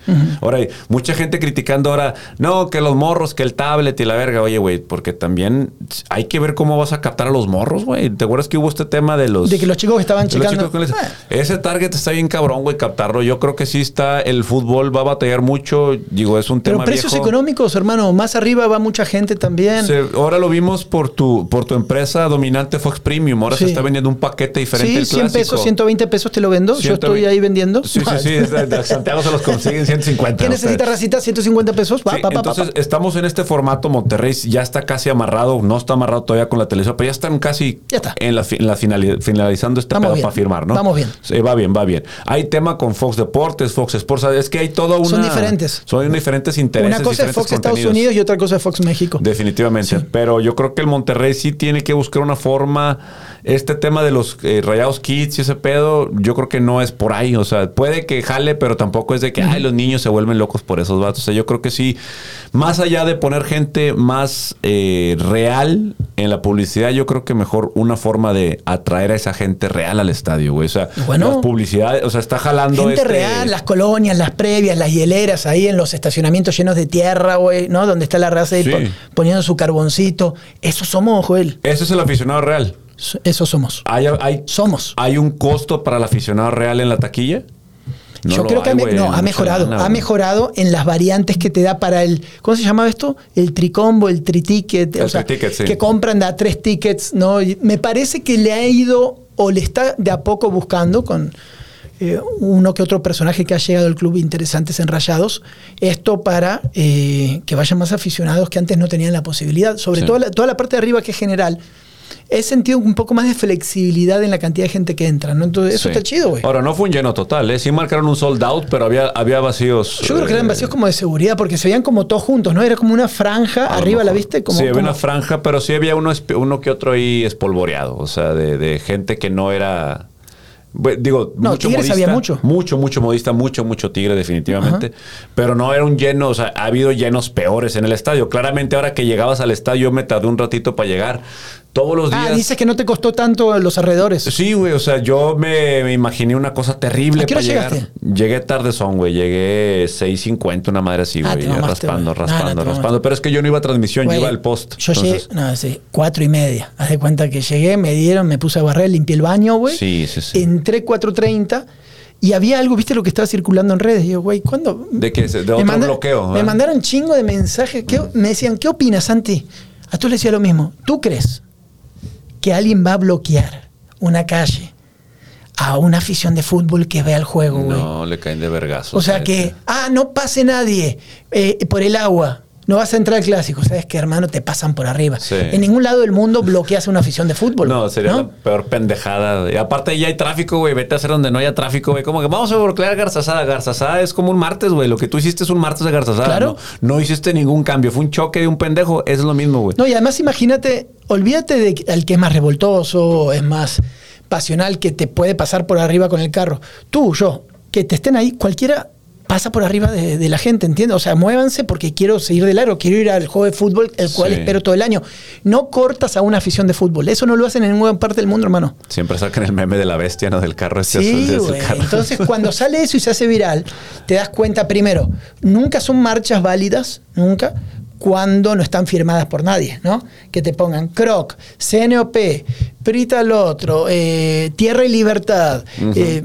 Ahora, hay mucha gente criticando ahora, no, que los morros, que el tablet y la verga. Oye, güey, porque también hay que ver cómo vas a captar a los morros, güey. ¿Te acuerdas que hubo este tema de los. De que los chicos estaban con ese- target está bien cabrón, güey, captarlo. Yo creo que sí está, el fútbol va a batallar mucho. Digo, es un tema Pero precios viejo. económicos, hermano. Más arriba va mucha gente también. Se- ahora lo vimos por tu, por tu empresa dominante Fox Premium. Ahora Sí. se está vendiendo un paquete diferente Sí, del 100 clásico. pesos, 120 pesos te lo vendo. Yo 120. estoy ahí vendiendo. Sí, sí, sí. de- Santiago se los consiguen 150. ¿Qué necesita Racita? 150 pesos. Va, Sí, pa, entonces pa. estamos en este formato. Monterrey ya está casi amarrado, no está amarrado todavía con la televisión, pero ya están casi Ya está. en la, en finalizando este Vamos pedo bien. para firmar, ¿no? Vamos bien. Sí, va bien, va bien. Hay tema con Fox Deportes, Fox Sports, es que hay todo una... Son diferentes. Son diferentes intereses. Una cosa es Fox Estados. Unidos y otra cosa es Fox México. Definitivamente. Pero yo creo que el Monterrey sí tiene que buscar una forma. Este tema de los eh, rayados kids y ese pedo, yo creo que no es por ahí. O sea, puede que jale, pero tampoco es de que ay, los niños se vuelven locos por esos vatos. O sea, yo creo que sí, más allá de poner gente más eh, real en la publicidad, yo creo que mejor una forma de atraer a esa gente real al estadio, güey. O sea, Bueno. las publicidades, o sea, está jalando. Gente este- real, las colonias, las previas, las hieleras ahí en los estacionamientos llenos de tierra, güey, ¿no? Donde está la raza ahí Sí. poniendo su carboncito. Eso somos, Joel. Ese es el aficionado real. So- Eso somos. Hay, hay, Somos. ¿Hay un costo para el aficionado real en la taquilla? No Yo creo que ha, no, ha mejorado. ha mejorado en las variantes que te da para el. ¿Cómo se llamaba esto? El tricombo, el triticket. El o sea, sí. Que compran de a tres tickets, ¿no? Y me parece que le ha ido o le está de a poco buscando con eh, uno que otro personaje que ha llegado al club interesantes en Rayados. Esto para eh, que vayan más aficionados que antes no tenían la posibilidad. Sobre Sí. todo la- toda la parte de arriba que es general. He sentido un poco más de flexibilidad en la cantidad de gente que entra, ¿no? Entonces, eso Sí. está chido, güey. Ahora, no fue un lleno total, ¿eh? Sí marcaron un sold out, pero había, había vacíos. Yo creo que eran eh, vacíos como de seguridad, porque se veían como todos juntos, ¿no? Era como una franja, a arriba la viste, como. sí, había como- una franja, pero sí había uno, uno que otro ahí espolvoreado. O sea, de, de gente que no era. Digo, No, mucho Tigres modista. había mucho. Mucho, mucho modista, mucho, mucho tigre, definitivamente. Pero no era un lleno, o sea, ha habido llenos peores en el estadio. Claramente, ahora que llegabas al estadio, yo me tardé un ratito para llegar. Todos los días. Ah, dices que no te costó tanto los alrededores. Sí, güey, o sea, yo me, me imaginé una cosa terrible ¿A qué hora para llegar. llegaste? Llegué tarde son, güey, llegué 6.50, una madre así, Ah, güey, mamaste, raspando, güey. Raspando, raspando. mamaste. Pero es que yo no iba a transmisión, Güey, yo iba al post. Yo Entonces, llegué, no, sí, cuatro y media. Haz de cuenta que llegué, me dieron, me puse a barrer, limpié el baño, güey. Sí, sí, sí. Entré 4.30 y había algo, viste lo que estaba circulando en redes. Y yo, güey, ¿cuándo? ¿De qué? ¿De otro bloqueo? Me ¿eh? mandaron chingo de mensajes. ¿Qué- me decían, ¿qué opinas, Santi? A todos les decía lo mismo. ¿Tú crees que alguien va a bloquear una calle a una afición de fútbol que vea el juego, güey? No, le caen de vergazo. O sea que, ah, no pase nadie eh, por el agua. No vas a entrar al clásico. ¿Sabes qué, hermano? Te pasan por arriba. Sí. En ningún lado del mundo bloqueas una afición de fútbol. No, sería ¿no? la peor pendejada. Y aparte ya hay tráfico, güey. Vete a hacer donde no haya tráfico, güey. Como que vamos a bloquear Garzazada. Garzazada es como un martes, güey. Lo que tú hiciste es un martes de Garzazada. Claro. No, no hiciste ningún cambio. Fue un choque de un pendejo. Es lo mismo, güey. No, y además imagínate, olvídate de al que es más revoltoso, es más pasional, que te puede pasar por arriba con el carro. Tú, yo, que te estén ahí, cualquiera pasa por arriba de, de la gente, ¿entiendes? O sea, muévanse porque quiero seguir de largo, quiero ir al juego de fútbol, el cual Sí. espero todo el año. No cortas a una afición de fútbol. Eso no lo hacen en ninguna parte del mundo, hermano. Siempre sacan el meme de la bestia, ¿no? Del carro este azul, Sí, carro. Entonces, cuando sale eso y se hace viral, te das cuenta primero, nunca son marchas válidas, nunca, cuando no están firmadas por nadie, ¿no? Que te pongan Croc, CNOP, Prita al otro, eh, Tierra y Libertad. eh,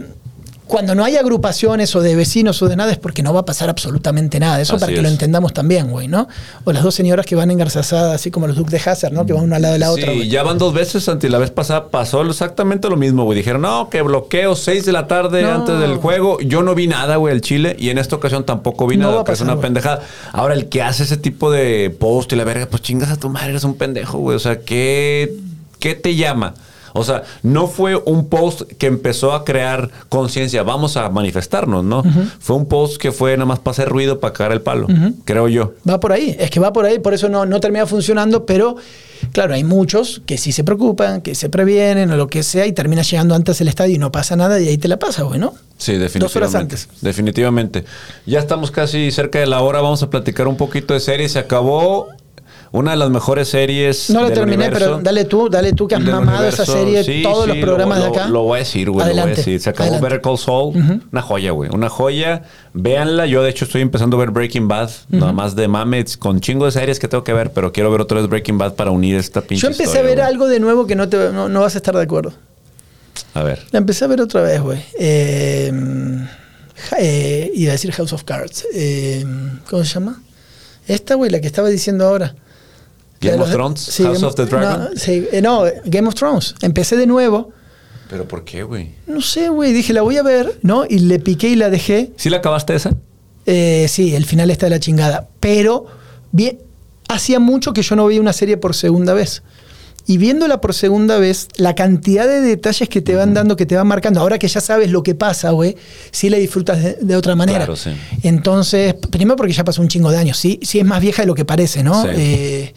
cuando no hay agrupaciones o de vecinos o de nada es porque no va a pasar absolutamente nada. Eso Así para que es. lo entendamos también, güey, ¿no? O las dos señoras que van engarzazadas, así como los Duques de Hazard, ¿no? Que van uno al lado de la otra. Sí, ya van dos veces, Santi. La vez pasada pasó exactamente lo mismo, güey. Dijeron, no, que bloqueo 6 de la tarde No. antes del juego. Yo no vi nada, güey, el Chile. Y en esta ocasión tampoco vi No nada, que es una pendejada. Ahora, el que hace ese tipo de post y la verga, pues chingas a tu madre, eres un pendejo, güey. O sea, ¿qué, qué te llama? O sea, no fue un post que empezó a crear conciencia, vamos a manifestarnos, ¿no? Fue un post que fue nada más para hacer ruido, para cagar el palo, creo yo. Va por ahí, es que va por ahí, por eso no, no termina funcionando, pero claro, hay muchos que sí se preocupan, que se previenen o lo que sea y termina llegando antes el estadio y no pasa nada y ahí te la pasa, güey, ¿no? Sí, definitivamente. Dos horas antes. Definitivamente. Ya estamos casi cerca de la hora. Vamos a platicar un poquito de series. Se acabó una de las mejores series. No la del terminé, universo. pero dale tú, dale tú que has mamado esa serie, Sí, todos sí, los programas lo- de acá. Lo, lo voy a decir, güey. Lo voy a decir. Se acabó adelante. Better Call Saul. Una joya, güey. Una joya. Véanla. Yo, de hecho, estoy empezando a ver Breaking Bad. Nada más de mames. Con chingo de series que tengo que ver. Pero quiero ver otra vez Breaking Bad para unir esta pinche Yo empecé historia, a ver güey. algo de nuevo que no, te, no, no vas a estar de acuerdo. A ver. La empecé a ver otra vez, güey. Eh, eh, iba a decir House of Cards. Eh, ¿Cómo se llama? Esta, güey, la que estaba diciendo ahora. Game of Thrones. sí, House Game of the Dragon. No, sí, eh, no, Game of Thrones. Empecé de nuevo. ¿Pero por qué, güey? No sé, güey. Dije, la voy a ver, ¿no? Y le piqué y la dejé. ¿Sí la acabaste esa? Eh, sí, el final está de la chingada. Pero bien, hacía mucho que yo no veía una serie por segunda vez. Y viéndola por segunda vez, la cantidad de detalles que te van dando, que te van marcando, ahora que ya sabes lo que pasa, güey, sí la disfrutas de, de otra manera. Claro, sí. Entonces, primero porque ya pasó un chingo de años, sí, sí es más vieja de lo que parece, ¿no? Sí. Eh,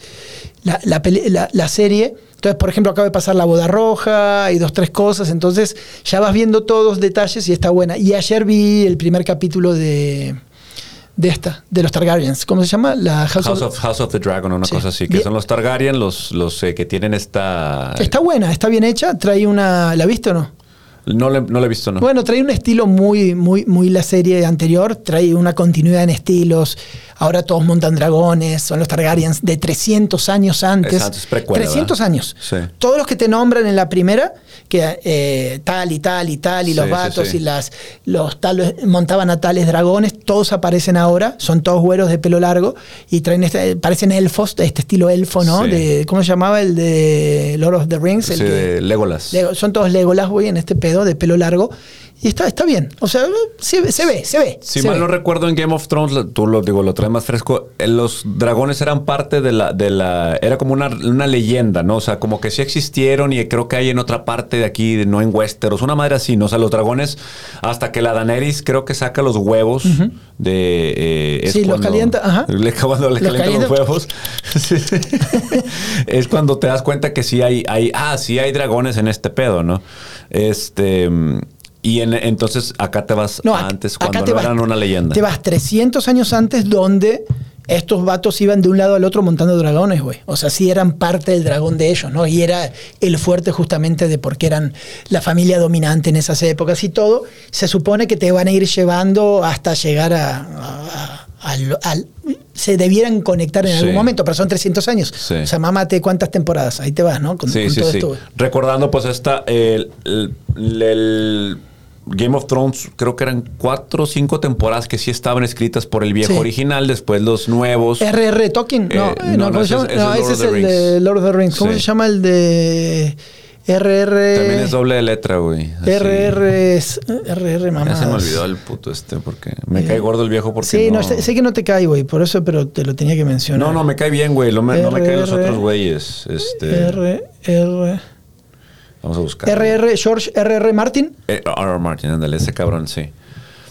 la, la la- la serie. Entonces, por ejemplo, acaba de pasar la boda roja y dos, tres cosas. Entonces, ya vas viendo todos los detalles y está buena. Y ayer vi el primer capítulo de, de esta, de los Targaryens. ¿Cómo se llama? La House, House of- of, House of the Dragon, una Sí. cosa así. Que Bien. son los Targaryen, los, los eh, que tienen esta. Está buena, está bien hecha. Trae una. ¿La viste o no? No le, no le he visto, ¿no? Bueno, trae un estilo muy, muy, muy la serie anterior. Trae una continuidad en estilos. Ahora todos montan dragones. Son los Targaryens de 300 años antes. Es antes, precuela, 300 ¿verdad? años. Sí. Todos los que te nombran en la primera, que eh, tal y tal y tal, y los Sí, vatos sí. y las los tales, montaban a tales dragones, todos aparecen ahora. Son todos güeros de pelo largo y traen este, parecen elfos, de este estilo elfo, ¿no? De, ¿Cómo se llamaba? El de Lord of the Rings. el que- de Legolas. Lego- son todos Legolas, güey, en este pedo de pelo largo. Y está, está bien. O sea, se, ve, se ve, se ve. Si se mal ve. no recuerdo en Game of Thrones, tú lo digo, lo traes más fresco. eh, Los dragones eran parte de la, de la, era como una, una leyenda, ¿no? O sea, como que sí existieron y creo que hay en otra parte de aquí, de- no en Westeros, una madre así, ¿no? O sea, los dragones, hasta que la Daenerys creo que saca los huevos de. eh, es Sí, los cuando- calienta, ajá. Le, cuando le Los calientan los calienta. huevos. es cuando te das cuenta que sí hay, hay, ah, sí hay dragones en este pedo, ¿no? Este. Y en- entonces acá te vas No, antes, acá cuando te no vas- eran una leyenda. Te vas 300 años antes donde estos vatos iban de un lado al otro montando dragones, güey. O sea, sí eran parte del dragón de ellos, ¿no? Y era el fuerte justamente de porque eran la familia dominante en esas épocas y todo. Se supone que te van a ir llevando hasta llegar a... a- al- al- se debieran conectar en Sí. algún momento, pero son 300 años. Sí. O sea, mámate cuántas temporadas. Ahí te vas, ¿no? Con, Sí, con sí, todo esto. Recordando, pues, esta. El, el- el Game of Thrones, creo que eran cuatro o cinco temporadas que sí estaban escritas por el viejo original, después los nuevos. R.R. Tolkien. No, Eh, eh, no, no, no, es- ese No, es ese Lord es the el de. Lord of the Rings. ¿Cómo se llama el de R.R.? También es doble de letra, güey. así. R.R. es- R.R. mamá. Ya se me olvidó el puto este, porque me cae gordo el viejo porque. Sí, no, no, sé, sé que no te cae, güey, por eso, pero te lo tenía que mencionar. No, no, me cae bien, güey. No me, no me caen los RR. otros güeyes. Este, R, R, vamos a buscar. R.R. George R.R. Martin. Eh, R.R. Martin, ándale, ese cabrón, sí.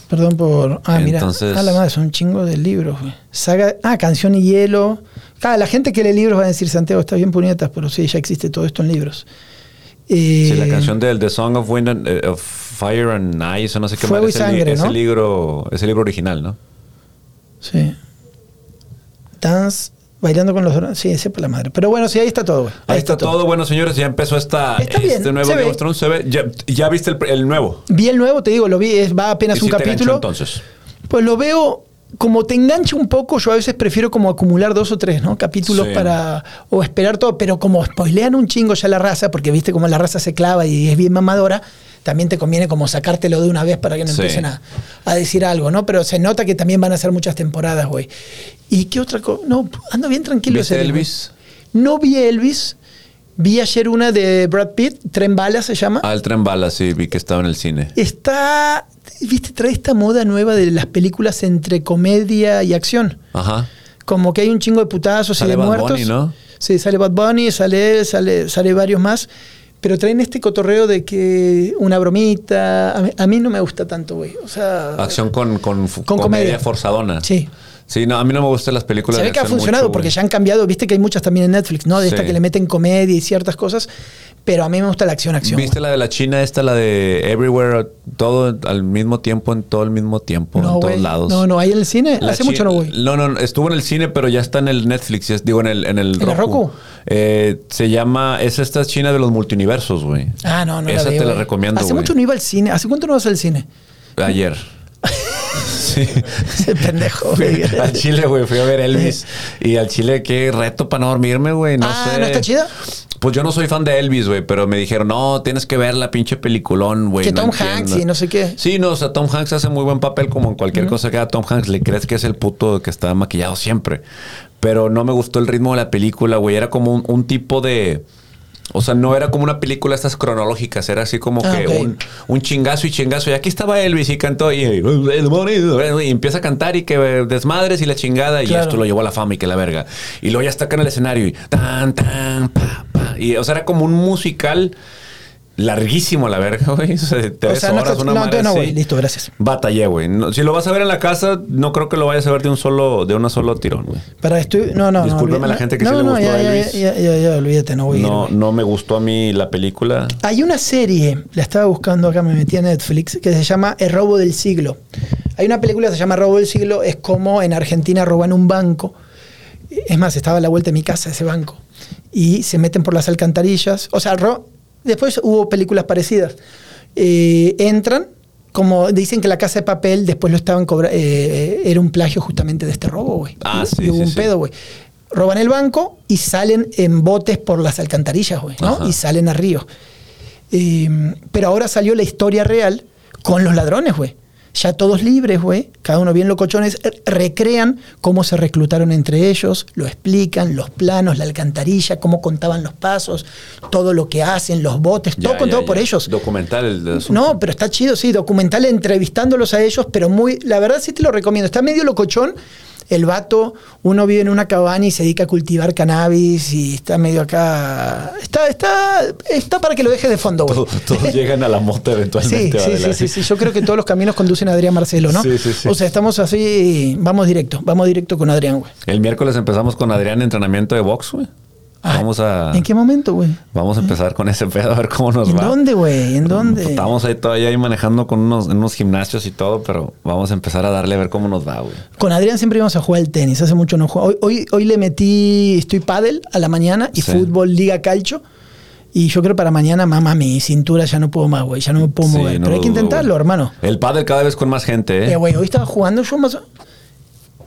Perdón por. Ah, mira. Entonces- Ah, la madre, son un chingo de libros, güey. Saga. Ah, Canción y Hielo. Ah, la gente que lee libros va a decir, Santiago, está bien puñetas, pero sí, ya existe todo esto en libros. Sí, la Eh, canción del The Song of Wind and, eh, of Fire and Ice, o no sé qué y es el, sangre, es el ¿no? libro, es el libro original, ¿no? Sí. Dance, bailando con los. Sí, sepa la madre. Pero bueno, sí, ahí está todo. Ahí está todo. Bueno, señores, ya empezó esta, Está bien, este nuevo Game of Thrones. Se ve. Ya, ya viste el, el nuevo. Vi el nuevo, te digo, lo vi, es, va apenas ¿Y un si te ganchó capítulo. entonces? Pues lo veo, como te engancha un poco, yo a veces prefiero como acumular dos o tres, ¿no? Capítulos Sí. para. o esperar todo, pero como spoilean un chingo ya la raza, porque viste como la raza se clava y es bien mamadora. También te conviene como sacártelo de una vez para que no Sí. empiecen a, a decir algo, ¿no? Pero se nota que también van a ser muchas temporadas, güey. ¿Y qué otra cosa? No, ando bien tranquilo. ¿Viste ese día, güey. Elvis? No vi Elvis. Vi ayer una de Brad Pitt, Tren Bala se llama. Ah, el tren bala, sí, vi que estaba en el cine. Está, viste, trae esta moda nueva de las películas entre comedia y acción. Ajá. Como que hay un chingo de putazos Sale y de Bad muertos. Bunny, ¿no? Sí, sale Bad Bunny, sale él, sale, sale varios más. Pero traen este cotorreo de que una bromita. A mí, a mí no me gusta tanto, güey. O sea. Acción con, con, Con comedia. comedia. forzadona. Sí. Sí, no, a mí no me gustan las películas Se de ve que ha funcionado mucho, porque ya han cambiado. Viste que hay muchas también en Netflix, ¿no? De esta Sí. que le meten comedia y ciertas cosas. Pero a mí me gusta la acción, acción. ¿Viste la de la China esta, la de Everywhere, todo al mismo tiempo, en todo el mismo tiempo, No, en todos lados? No, no, ahí en el cine. La Hace mucho no voy. No, no, estuvo en el cine, pero ya está en el Netflix, ya- digo, en el, en el ¿En el Roku? Eh, se llama, es esta China de los multiversos, güey. Ah, no, no Esa la veo, te la recomiendo, Hace mucho no iba al cine. ¿Hace cuánto no vas al cine? Ayer. sí. Ese pendejo, güey. al Chile, güey, fui a ver Elvis. y al Chile, qué reto para no dormirme, güey. No ah, sé. ¿no está chida? Pues yo no soy fan de Elvis, güey, pero me dijeron, no, tienes que ver la pinche peliculón, güey. Que no Tom entiendo". Hanks y no sé qué. Sí, no, o sea, Tom Hanks hace muy buen papel como en cualquier cosa que haga Tom Hanks. Le crees que es el puto que está maquillado siempre. Pero no me gustó el ritmo de la película, güey. Era como un, un tipo de... O sea, no era como una película estas cronológicas, era así como Ah, que un, un chingazo y chingazo. Y aquí estaba Elvis y cantó y, y empieza a cantar y que desmadres y la chingada. Y esto lo llevó a la fama y que la verga. Y luego ya está acá en el escenario y tan, tan, pa, pa. Y, o sea, era como un musical larguísimo la verga, güey. O sea, O tres sea, no, horas, una no, madre no, güey. Listo, gracias. Batallé, güey. No, si lo vas a ver en la casa, no creo que lo vayas a ver de un solo, de una solo tirón, güey. Para esto, no, no, no. Discúlpeme a la gente que no, sí le no, gustó ya, a ya, Elvis. Ya, ya, ya, olvídate, no voy a ir, No, no me gustó a mí la película. Hay una serie, la estaba buscando acá, me metí a Netflix, que se llama El robo del siglo. Hay una película que se llama Robo del siglo, es como en Argentina roban un banco. Es más, estaba a la vuelta de mi casa ese banco. Y se meten por las alcantarillas. O sea, ro- después hubo películas parecidas. Eh, entran, como dicen que la casa de papel después lo estaban cobrando. era un plagio justamente de este robo, güey. Ah, sí, y hubo sí, un sí. pedo, güey. Roban el banco y salen en botes por las alcantarillas, güey, ¿no? Ajá. Y salen a río. Eh, pero ahora salió la historia real con los ladrones, güey. Ya todos libres, güey, cada uno bien locochones, eh, recrean cómo se reclutaron entre ellos, lo explican, los planos, la alcantarilla, cómo contaban los pasos, todo lo que hacen, los botes, Ya, todo contado ya, por ellos. Documental el. No, pero está chido, sí, documental entrevistándolos a ellos, pero muy, la verdad sí te lo recomiendo. Está medio locochón. El vato, uno vive en una cabaña y se dedica a cultivar cannabis y está medio acá. Está, está, está para que lo dejes de fondo, güey. Todos, llegan a la moto Sí, eventualmente. sí, sí, sí, sí. Yo creo que todos los caminos conducen a Adrián Marcelo, ¿no? Sí, sí, sí. O sea, estamos así, vamos directo, vamos directo con Adrián, güey. El miércoles empezamos con Adrián entrenamiento de box, güey. Ah, Vamos a, ¿En qué momento, güey? vamos a empezar con ese pedo a ver cómo nos ¿En va. dónde, güey? ¿En dónde? Estamos ahí todavía ahí manejando con unos, en unos gimnasios y todo, pero vamos a empezar a darle a ver cómo nos va, güey. Con Adrián siempre íbamos a jugar al tenis, hace mucho no juego. Hoy, hoy, hoy le metí, estoy pádel a la mañana y Sí. fútbol, liga calcho. Y yo creo para mañana, mamá, mi cintura ya no puedo más, güey, ya no me puedo Sí, mover. no Pero hay que intentarlo, hermano. El pádel cada vez con más gente, ¿eh? Eh, güey, hoy estaba jugando yo más...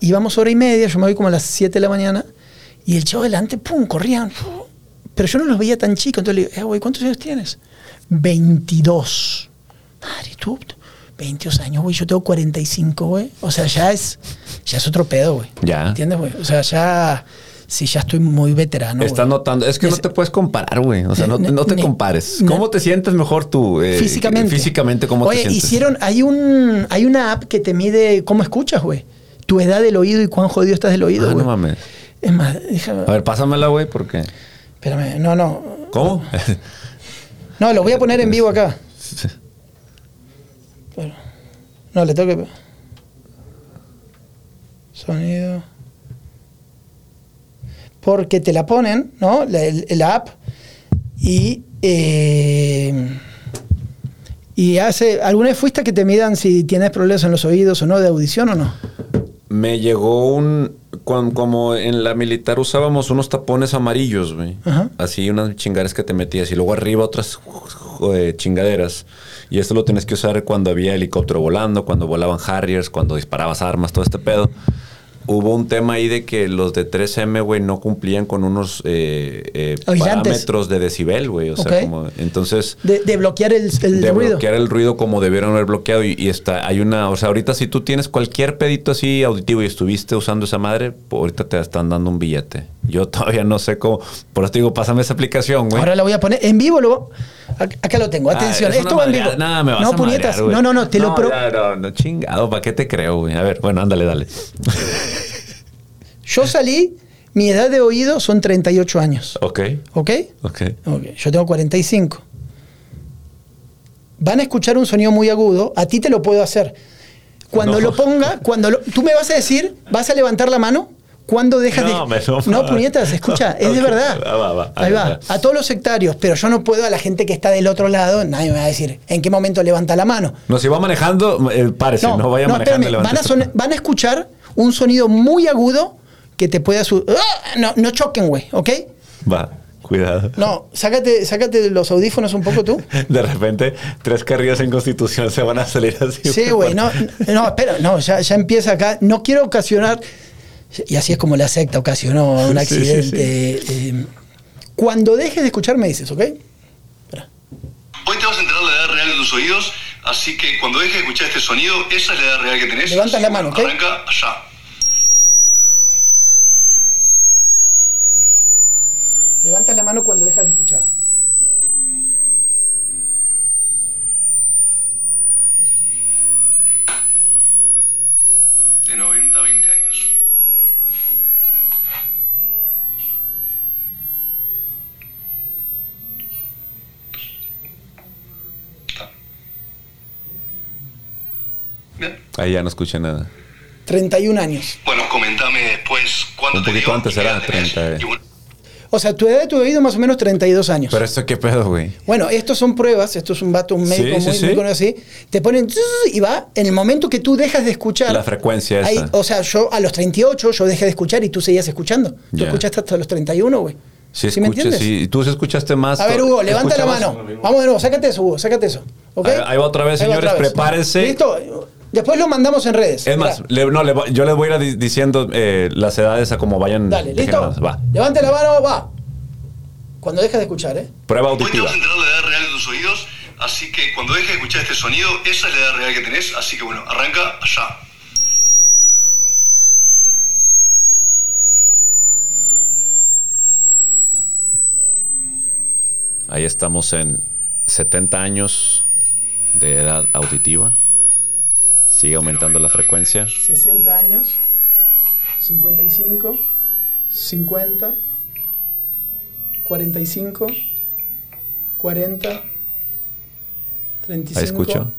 Íbamos hora y media, yo me voy como a las 7 de la mañana. Y el chavo delante, pum, corrían. Pero yo no los veía tan chicos. Entonces le digo, eh, güey, ¿cuántos años tienes? 22. Madre, tú, 22 años, güey. Yo tengo 45, güey. O sea, ya es, ya es otro pedo, güey. Ya. ¿Entiendes, güey? O sea, ya... Sí, ya estoy muy veterano. Estás notando, es que no te puedes comparar, güey. O sea, no, no te compares. ¿Cómo te sientes mejor tú? eh, físicamente. Físicamente, ¿cómo Oye, te sientes? hicieron, hay un, hay una app que te mide cómo escuchas, güey. Tu edad del oído y cuán jodido estás del oído, Ah, no mames. Es más, déjame. A ver, pásamela, güey, porque. Espérame, no, no. ¿Cómo? No, lo voy a poner en vivo acá. Pero- no, le tengo que. Sonido. Porque te la ponen, ¿no? La, app. Y. eh, y hace. ¿Alguna vez fuiste a que te midan si tienes problemas en los oídos o no, de audición o no? Me llegó un. Cuan- como en la militar usábamos unos tapones amarillos, güey. Ajá. Así, unas chingaderas que te metías y luego arriba otras eh, chingaderas. Y esto lo tienes que usar cuando había helicóptero volando, cuando volaban Harriers, cuando disparabas armas, todo este pedo. Hubo un tema ahí de que los de 3M, güey, no cumplían con unos eh, eh, parámetros de decibel, güey. O sea, como. Entonces. De, de bloquear el, el de ruido. bloquear el ruido como debieron haber bloqueado y, y está hay una o sea ahorita si tú tienes cualquier pedito así auditivo y estuviste usando esa madre ahorita te están dando un billete yo todavía no sé cómo por eso te digo pásame esa aplicación güey Ahora la voy a poner en vivo. Lo, ac- acá lo tengo. Atención, Ah, es esto va en vivo. Nada, me vas no, a puñetas. madrear, no, no, no, te lo no, pro. ya, no, no, chingado, ¿para qué te creo, güey? A ver, bueno, ándale, dale. Yo salí, mi edad de oído son 38 años. Ok, ¿Ok? ok. Ok, Yo tengo 45. Van a escuchar un sonido muy agudo. A ti te lo puedo hacer. Cuando No. lo ponga, cuando lo- tú me vas a decir, vas a levantar la mano. ¿Cuándo dejas No, de.? no, No, puñetas, escucha, es de verdad. va, va, va. Ahí va. A todos los sectarios, pero yo no puedo a la gente que está del otro lado, nadie me va a decir en qué momento levanta la mano. No, si va manejando, eh, párese, no, vaya manejando. espérame, van, a son- van a escuchar un sonido muy agudo que te puede asu- ¡Ah! No, no choquen, güey, ¿ok? Va, cuidado. No, sácate, sácate los audífonos un poco tú. De repente, tres carrillas en Constitución se van a salir así. Sí, güey, no, no, espera, no, ya, ya empieza acá. No quiero ocasionar, y así es como la secta ocasionó un Sí, sí, accidente. eh, cuando dejes de escuchar me dices, ¿ok? Espera. Hoy te vas a enterar la edad real de tus oídos, así que cuando dejes de escuchar este sonido, esa es la edad real que tenés. Levanta la mano, ¿ok? Arranca allá. Levantas la mano cuando dejas de escuchar. De 90 a 20 años. Está. Bien. Ahí ya no escuché nada. 31 años. Bueno, comentame después cuándo Un te poquito dio antes era edad tenés. 30, eh. O sea, tu edad de tu oído más o menos 32 años. Pero esto qué pedo, güey. Bueno, estos son pruebas, esto es un vato, un médico Sí, sí, muy, sí. muy conocido así. Te ponen y va, en el momento que tú dejas de escuchar. La frecuencia esa. o sea, yo a los 38 yo dejé de escuchar y tú seguías escuchando. Tú escuchaste hasta los 31, güey. Sí, me escuché, entiendes? sí. Tú escuchaste más. A ver, Hugo, levanta la mano. Vamos de nuevo, sácate eso, Hugo, sácate eso. ¿ok? Ahí- va otra vez, Ahí señores, prepárense. ¿Listo? Después lo mandamos en redes. Es más, le- no, le voy- yo les voy a ir di- diciendo eh, las edades a como vayan. dale, ¿listo? Va. Levante la mano, va. Cuando dejas de escuchar, ¿eh? Prueba Hoy te auditiva. vas a la edad real de tus oídos, Así que cuando dejes de escuchar este sonido, esa es la edad real que tenés. Así que bueno, arranca allá. Ahí estamos en 70 años de edad auditiva. Sigue aumentando la frecuencia. 60 años, 55, 50, 45, 40, 35. Ahí escucho.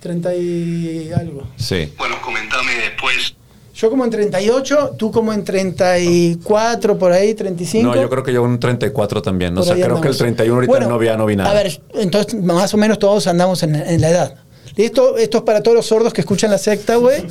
30 y algo. Sí. Bueno, comentame después. Yo como en 38, tú como en 34, por ahí, 35. No, yo creo que yo un 34 también. O Por sea, ahí creo que el andamos. 31 ahorita Bueno, no vi, no vi nada. A ver, entonces más o menos todos andamos en, en la edad. Esto, esto es para todos los sordos que escuchan la secta, güey.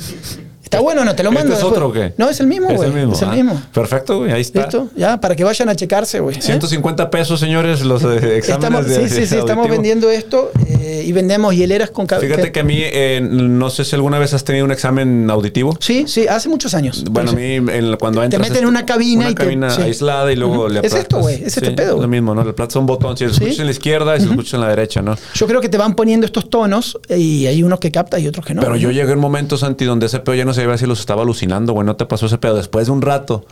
¿Está bueno o no? Te lo mando. ¿Este es después. otro o qué? No, es el mismo, Es güey. el mismo. Es el Ah, mismo. Perfecto, güey. Ahí está. ¿Listo? Ya, para que vayan a checarse, güey. ¿eh? 150 pesos, señores, los eh, exámenes Estamos, de sí, sí, sí, estamos vendiendo esto eh, y vendemos hieleras con cab- Fíjate que a mí, eh, no sé si alguna vez has tenido un examen auditivo. Sí, sí, hace muchos años. Bueno, a mí en- cuando entras... meten en una cabina una y te- cabina sí. aislada y luego Ujú. le Es esto, güey, es este pedo, Lo mismo, ¿no? Le aplatas un botón, si lo Sí. escuchas en la izquierda y si lo escuchas en la derecha, ¿no? Yo creo que te van poniendo estos tonos y hay unos que capta y otros que no. Pero yo llegué a un momento, Santi, donde ese pedo ya no sabía si los estaba alucinando, güey. No te pasó ese pedo. Después de un rato,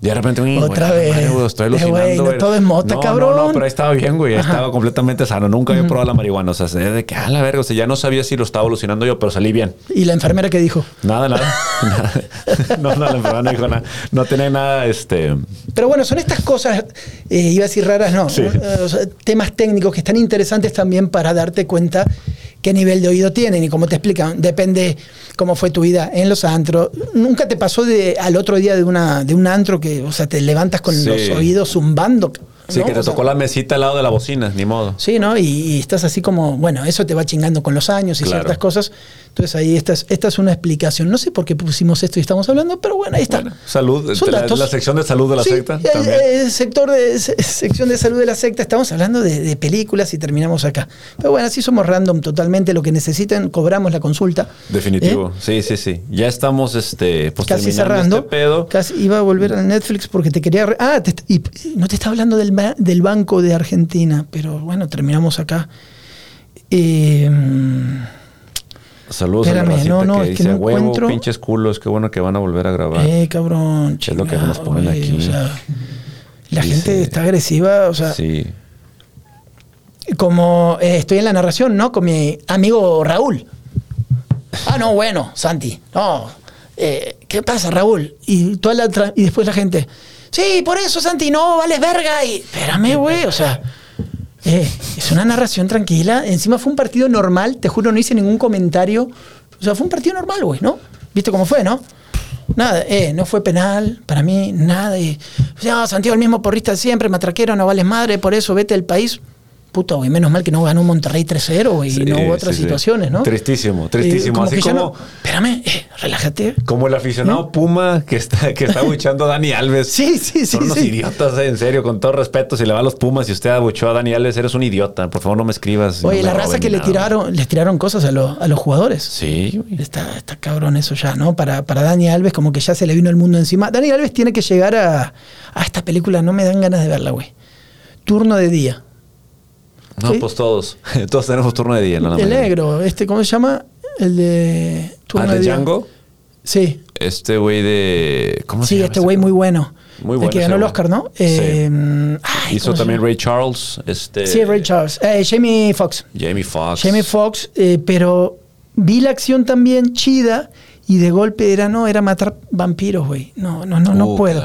de repente, uy, Otra güey, vez. madre, güey, estoy alucinando. güey, no güey. todo es mota, no, cabrón. No, no, pero ahí estaba bien, güey. Ajá. estaba completamente sano. Nunca había probado la marihuana. O sea, de que, a la verga, o sea, ya no sabía si lo estaba alucinando yo, pero salí bien. Y la enfermera que dijo. Nada, nada. nada. No, no, la enfermedad no dijo nada. No tenía nada, este. Pero bueno, son estas cosas, eh, iba a decir raras, no, Sí. eh, o sea, temas técnicos que están interesantes también para darte cuenta qué nivel de oído tienen y como te explican, depende cómo fue tu vida en los antros. Nunca te pasó de al otro día de una de un antro que, o sea, te levantas con Sí. los oídos zumbando. Sí, ¿no? que te O sea, tocó la mesita al lado de la bocina, ni modo. Sí, ¿no? Y, y estás así como, bueno, eso te va chingando con los años y Claro. ciertas cosas. Entonces ahí esta es, esta es una explicación. No sé por qué pusimos esto y estamos hablando, pero bueno, ahí está. Bueno, salud, Son la, datos. la sección de salud de la Sí, secta. el- también. el sector de se- sección de salud de la secta, estamos hablando de, de películas y terminamos acá. Pero bueno, así somos random totalmente. Lo que necesiten, cobramos la consulta. Definitivo. ¿Eh? Sí, sí, sí. Ya estamos este, pues, Casi terminando cerrando. este pedo. Casi iba a volver al Netflix porque te quería. re- Ah, te y no te está hablando del, ba- del Banco de Argentina, pero bueno, terminamos acá. Eh, Saludos a Espérame, la racita no, no, que es que dice no huevo, encuentro". pinches culos, qué bueno que van a volver a grabar. eh, cabrón. Es lo que nos chingado, ponen aquí. o sea, la Dice- gente está agresiva, o sea, sí. como eh, estoy en la narración, ¿no? Con mi amigo Raúl. Ah, no, bueno, Santi. No. eh, ¿Qué pasa, Raúl? Y toda la y después la gente. Sí, por eso, Santi, no, vales verga. Y espérame, güey. O sea, eh, es una narración tranquila. Encima fue un partido normal, te juro, no hice ningún comentario. O sea, fue un partido normal, güey, ¿no? ¿Viste cómo fue, no? Nada, eh, no fue penal, para mí, nada. Y, no, Santiago, el mismo porrista siempre, matraquero, no vales madre, por eso vete del país. Puta, güey, menos mal que no ganó Monterrey 3-0, güey, y Sí, no hubo otras sí, situaciones, ¿no? Tristísimo, tristísimo. como Así que como, no- espérame, eh, relájate. como el aficionado Puma que está, que está abuchando a Dani Alves. Sí, sí, sí, Son unos idiotas, en serio, con todo respeto. Si le va a los Pumas y usted abuchó a Dani Alves, eres un idiota. Por favor, no me escribas. Oye, no la raza que le nada. tiraron, les tiraron cosas a, los- a los jugadores. Sí, güey. Está, está cabrón eso ya, ¿no? Para, para Dani Alves, como que ya se le vino el mundo encima. Dani Alves tiene que llegar a, a esta película, no me dan ganas de verla, güey. Turno de día. No, Sí. pues todos. Todos tenemos turno de día. ¿no? La el negro, este, ¿cómo se llama? El de Ah, Turno de de Día. Django. Sí, Este güey de. ¿Cómo se sí, llama este ese güey muy bueno. Muy El bueno que ese ganó el. Oscar, ¿no? Sí. Eh, ay, Hizo ¿cómo se también? Ray Charles. Este, Sí, Ray Charles. Eh, Jamie Foxx. Jamie Foxx. Jamie Foxx, eh, pero vi la acción también chida y de golpe era, no, era matar vampiros, güey. No, no, no, no Uh, puedo.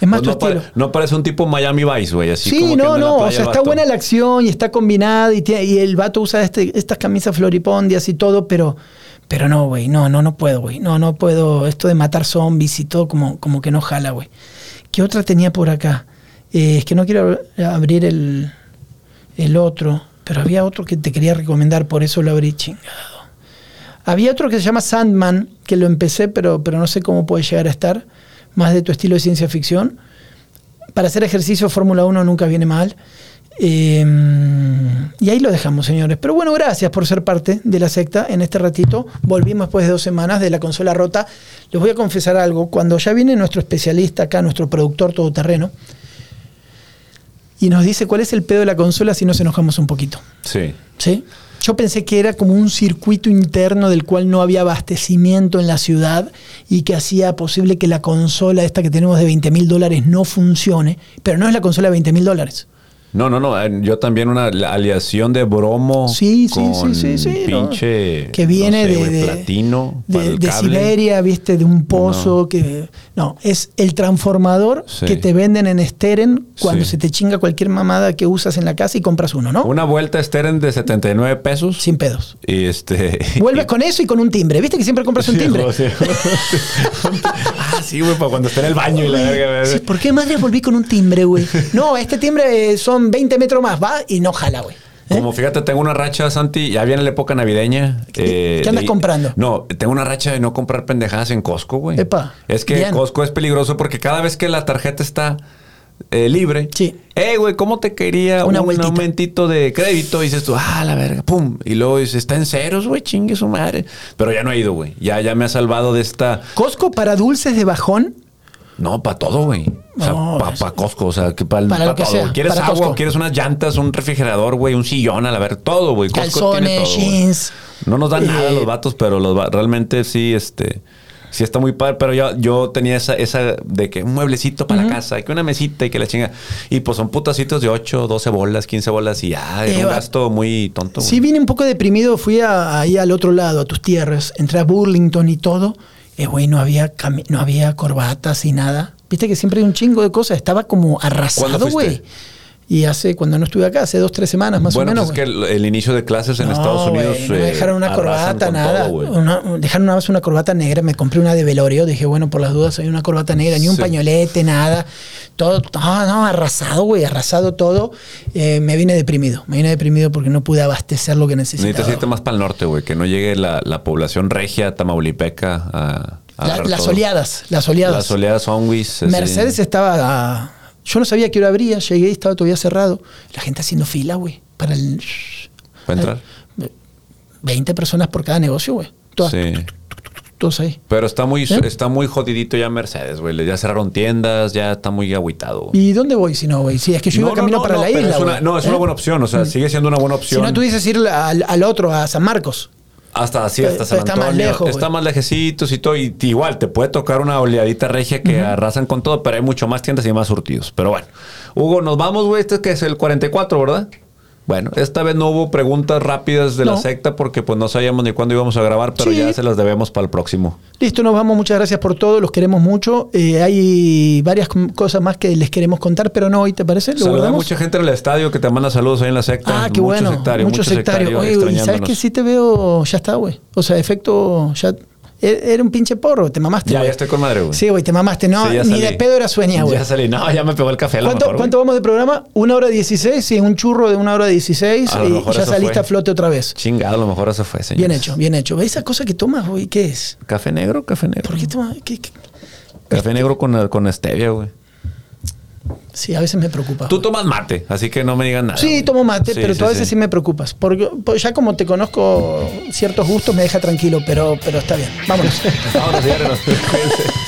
Es más Pues tu no, pare- estilo. no parece un tipo Miami Vice, güey. Así como Sí, que no, no, o sea, está buena la acción y está combinada y, tiene- y el vato usa este, estas camisas floripondias y todo, pero, pero no, güey, no, no, no puedo, güey. No, no puedo. Esto de matar zombies y todo, como, como que no jala, güey. ¿Qué otra tenía por acá? Eh, es que no quiero ab- abrir el, el otro, pero había otro que te quería recomendar, por eso lo abrí chingado. Había otro que se llama Sandman, que lo empecé, pero, pero no sé cómo puede llegar a estar. Más de tu estilo de ciencia ficción. Para hacer ejercicio, Fórmula 1 nunca viene mal. Eh, y ahí lo dejamos, señores. Pero bueno, gracias por ser parte de la secta en este ratito. Volvimos después de dos semanas de la consola rota. Les voy a confesar algo. Cuando ya viene nuestro especialista acá, nuestro productor todoterreno, y nos dice cuál es el pedo de la consola si nos enojamos un poquito. Sí. Sí. Yo pensé que era como un circuito interno del cual no había abastecimiento en la ciudad y que hacía posible que la consola esta que tenemos de 20 mil dólares no funcione, pero no es la consola de 20 mil dólares. No, no, no. Yo también una aleación de bromo. Sí, sí, con sí, sí, sí, ¿no? Pinche. que viene no sé, de, de- platino. de, de. Siberia, viste, de un pozo que no, es el transformador Sí. que te venden en Steren cuando Sí. se te chinga cualquier mamada que usas en la casa y compras uno, ¿no? Una vuelta Steren de 79 pesos. Sin pedos. Y este. Vuelves con eso y con un timbre, ¿viste que siempre compras un timbre? ah, sí, güey, para cuando esté en el baño y la verga. Sí, ¿Por qué madre volví con un timbre, güey? No, este timbre eh, son 20 metros más, va y no jala, güey. ¿Eh? Como fíjate, tengo una racha, Santi, ya viene la época navideña. ¿Qué- qué andas comprando? No, tengo una racha de no comprar pendejadas en Costco, güey. Epa, Es que bien. Costco es peligroso porque cada vez que la tarjeta está eh, libre, Sí. hey, güey, ¿cómo te quería Una un aumentito de crédito? Y dices tú, ah, la verga, pum. Y luego dices, está en ceros, güey, chingue su madre. Pero ya no he ido, güey. Ya, ya me ha salvado de esta. Costco para dulces de bajón. No, para todo, güey. O sea, No, para es- Costco, o sea, que para que todo. sea, ¿Quieres agua? Costco. ¿Quieres unas llantas? Un refrigerador, güey? Un sillón, a la ver, todo, güey. Calzones, jeans. No nos dan nada Eh, los vatos, pero los va- realmente sí, este... Sí está muy padre, pero yo, yo tenía esa, esa de que un mueblecito para la casa, que una mesita y que la chinga. Y pues son putacitos de 8, 12 bolas, 15 bolas y ya, es Eh, un gasto muy tonto. Sí, güey. vine un poco deprimido, fui a- ahí al otro lado, a tus tierras, entré a Burlington y todo. Eh, güey, no había, no había corbatas y nada. Viste que siempre hay un chingo de cosas. Estaba como arrasado, ¿Cuándo güey. Y hace, cuando no estuve acá, hace dos, tres semanas más bueno, o menos. pues es que el, el inicio de clases en No, Estados Unidos. no me eh, dejaron una arrasan corbata, nada. todo. Una- dejaron nada más una corbata negra. Me compré una de velorio. Dije, bueno, por las dudas hay una corbata negra, ni un Sí. pañolete, nada. Todo, no, no, arrasado, güey, arrasado todo. Eh, me vine deprimido. Me vine deprimido porque no pude abastecer lo que necesitaba. Necesitas irte más para el norte, güey, que no llegue la, la población regia tamaulipeca a. a La- las todo. oleadas, las oleadas. Las oleadas así. Mercedes estaba. a- yo no sabía qué hora abría, llegué y estaba todavía cerrado. La gente haciendo fila, güey, para el. ¿Para entrar? 20 personas por cada negocio, güey. Todas, Sí. todos ahí. Pero está muy, ¿Eh? está muy jodidito ya Mercedes, güey. Ya cerraron tiendas, ya está muy agüitado. ¿Y dónde voy si no, güey? Si es que yo iba No, camino no, para no, la isla. es una- no, es ¿Eh? una buena opción. O sea, sigue siendo una buena Si opción. no, tú dices ir al, al otro, a San Marcos. Hasta así, hasta San pero está más Antonio. lejos, está más lejecitos y todo. Y igual, te puede tocar una oleadita regia que arrasan con todo, pero hay mucho más tiendas y más surtidos. Pero bueno. Hugo, nos vamos, güey. Este que es el 44, ¿verdad? Bueno, esta vez no hubo preguntas rápidas de la secta porque pues no sabíamos ni cuándo íbamos a grabar, pero Sí. ya se las debemos para el próximo. Listo, nos vamos. Muchas gracias por todo. Los queremos mucho. Eh, hay varias cosas más que les queremos contar, pero no hoy, ¿te parece? ¿Lo Saluda a mucha gente en el estadio que te manda saludos ahí en la secta. Ah, qué Mucho bueno. sectario, mucho mucho sectario. sectario Oye, ¿sabes que sí te veo? Ya está, güey. O sea, efecto. Ya, era un pinche porro. Te mamaste. Ya, güey. ya estoy con madre, güey. Sí, güey, te mamaste. No, Sí, ni de pedo era sueña, güey. Ya salí. No, ya me pegó el café a lo ¿Cuánto, mejor, cuánto vamos de programa? ¿Una hora dieciséis? Sí, un churro de una hora dieciséis. Y ya saliste fue. a flote otra vez. Chingado, a lo mejor eso fue, señor. Bien hecho, bien hecho. ¿Ves esa cosa que tomas, güey? ¿Qué es? ¿Café negro? Café negro. ¿Por qué tomas? ¿Qué- qué? Café negro con, con stevia, güey. Sí, a veces me preocupa. Tú tomas mate, así que no me digan nada. Sí, güey. tomo mate, Sí, pero tú a veces sí. sí. me preocupas. Porque pues, ya como te conozco ciertos gustos, me deja tranquilo, pero, pero está bien. Vámonos. Ahora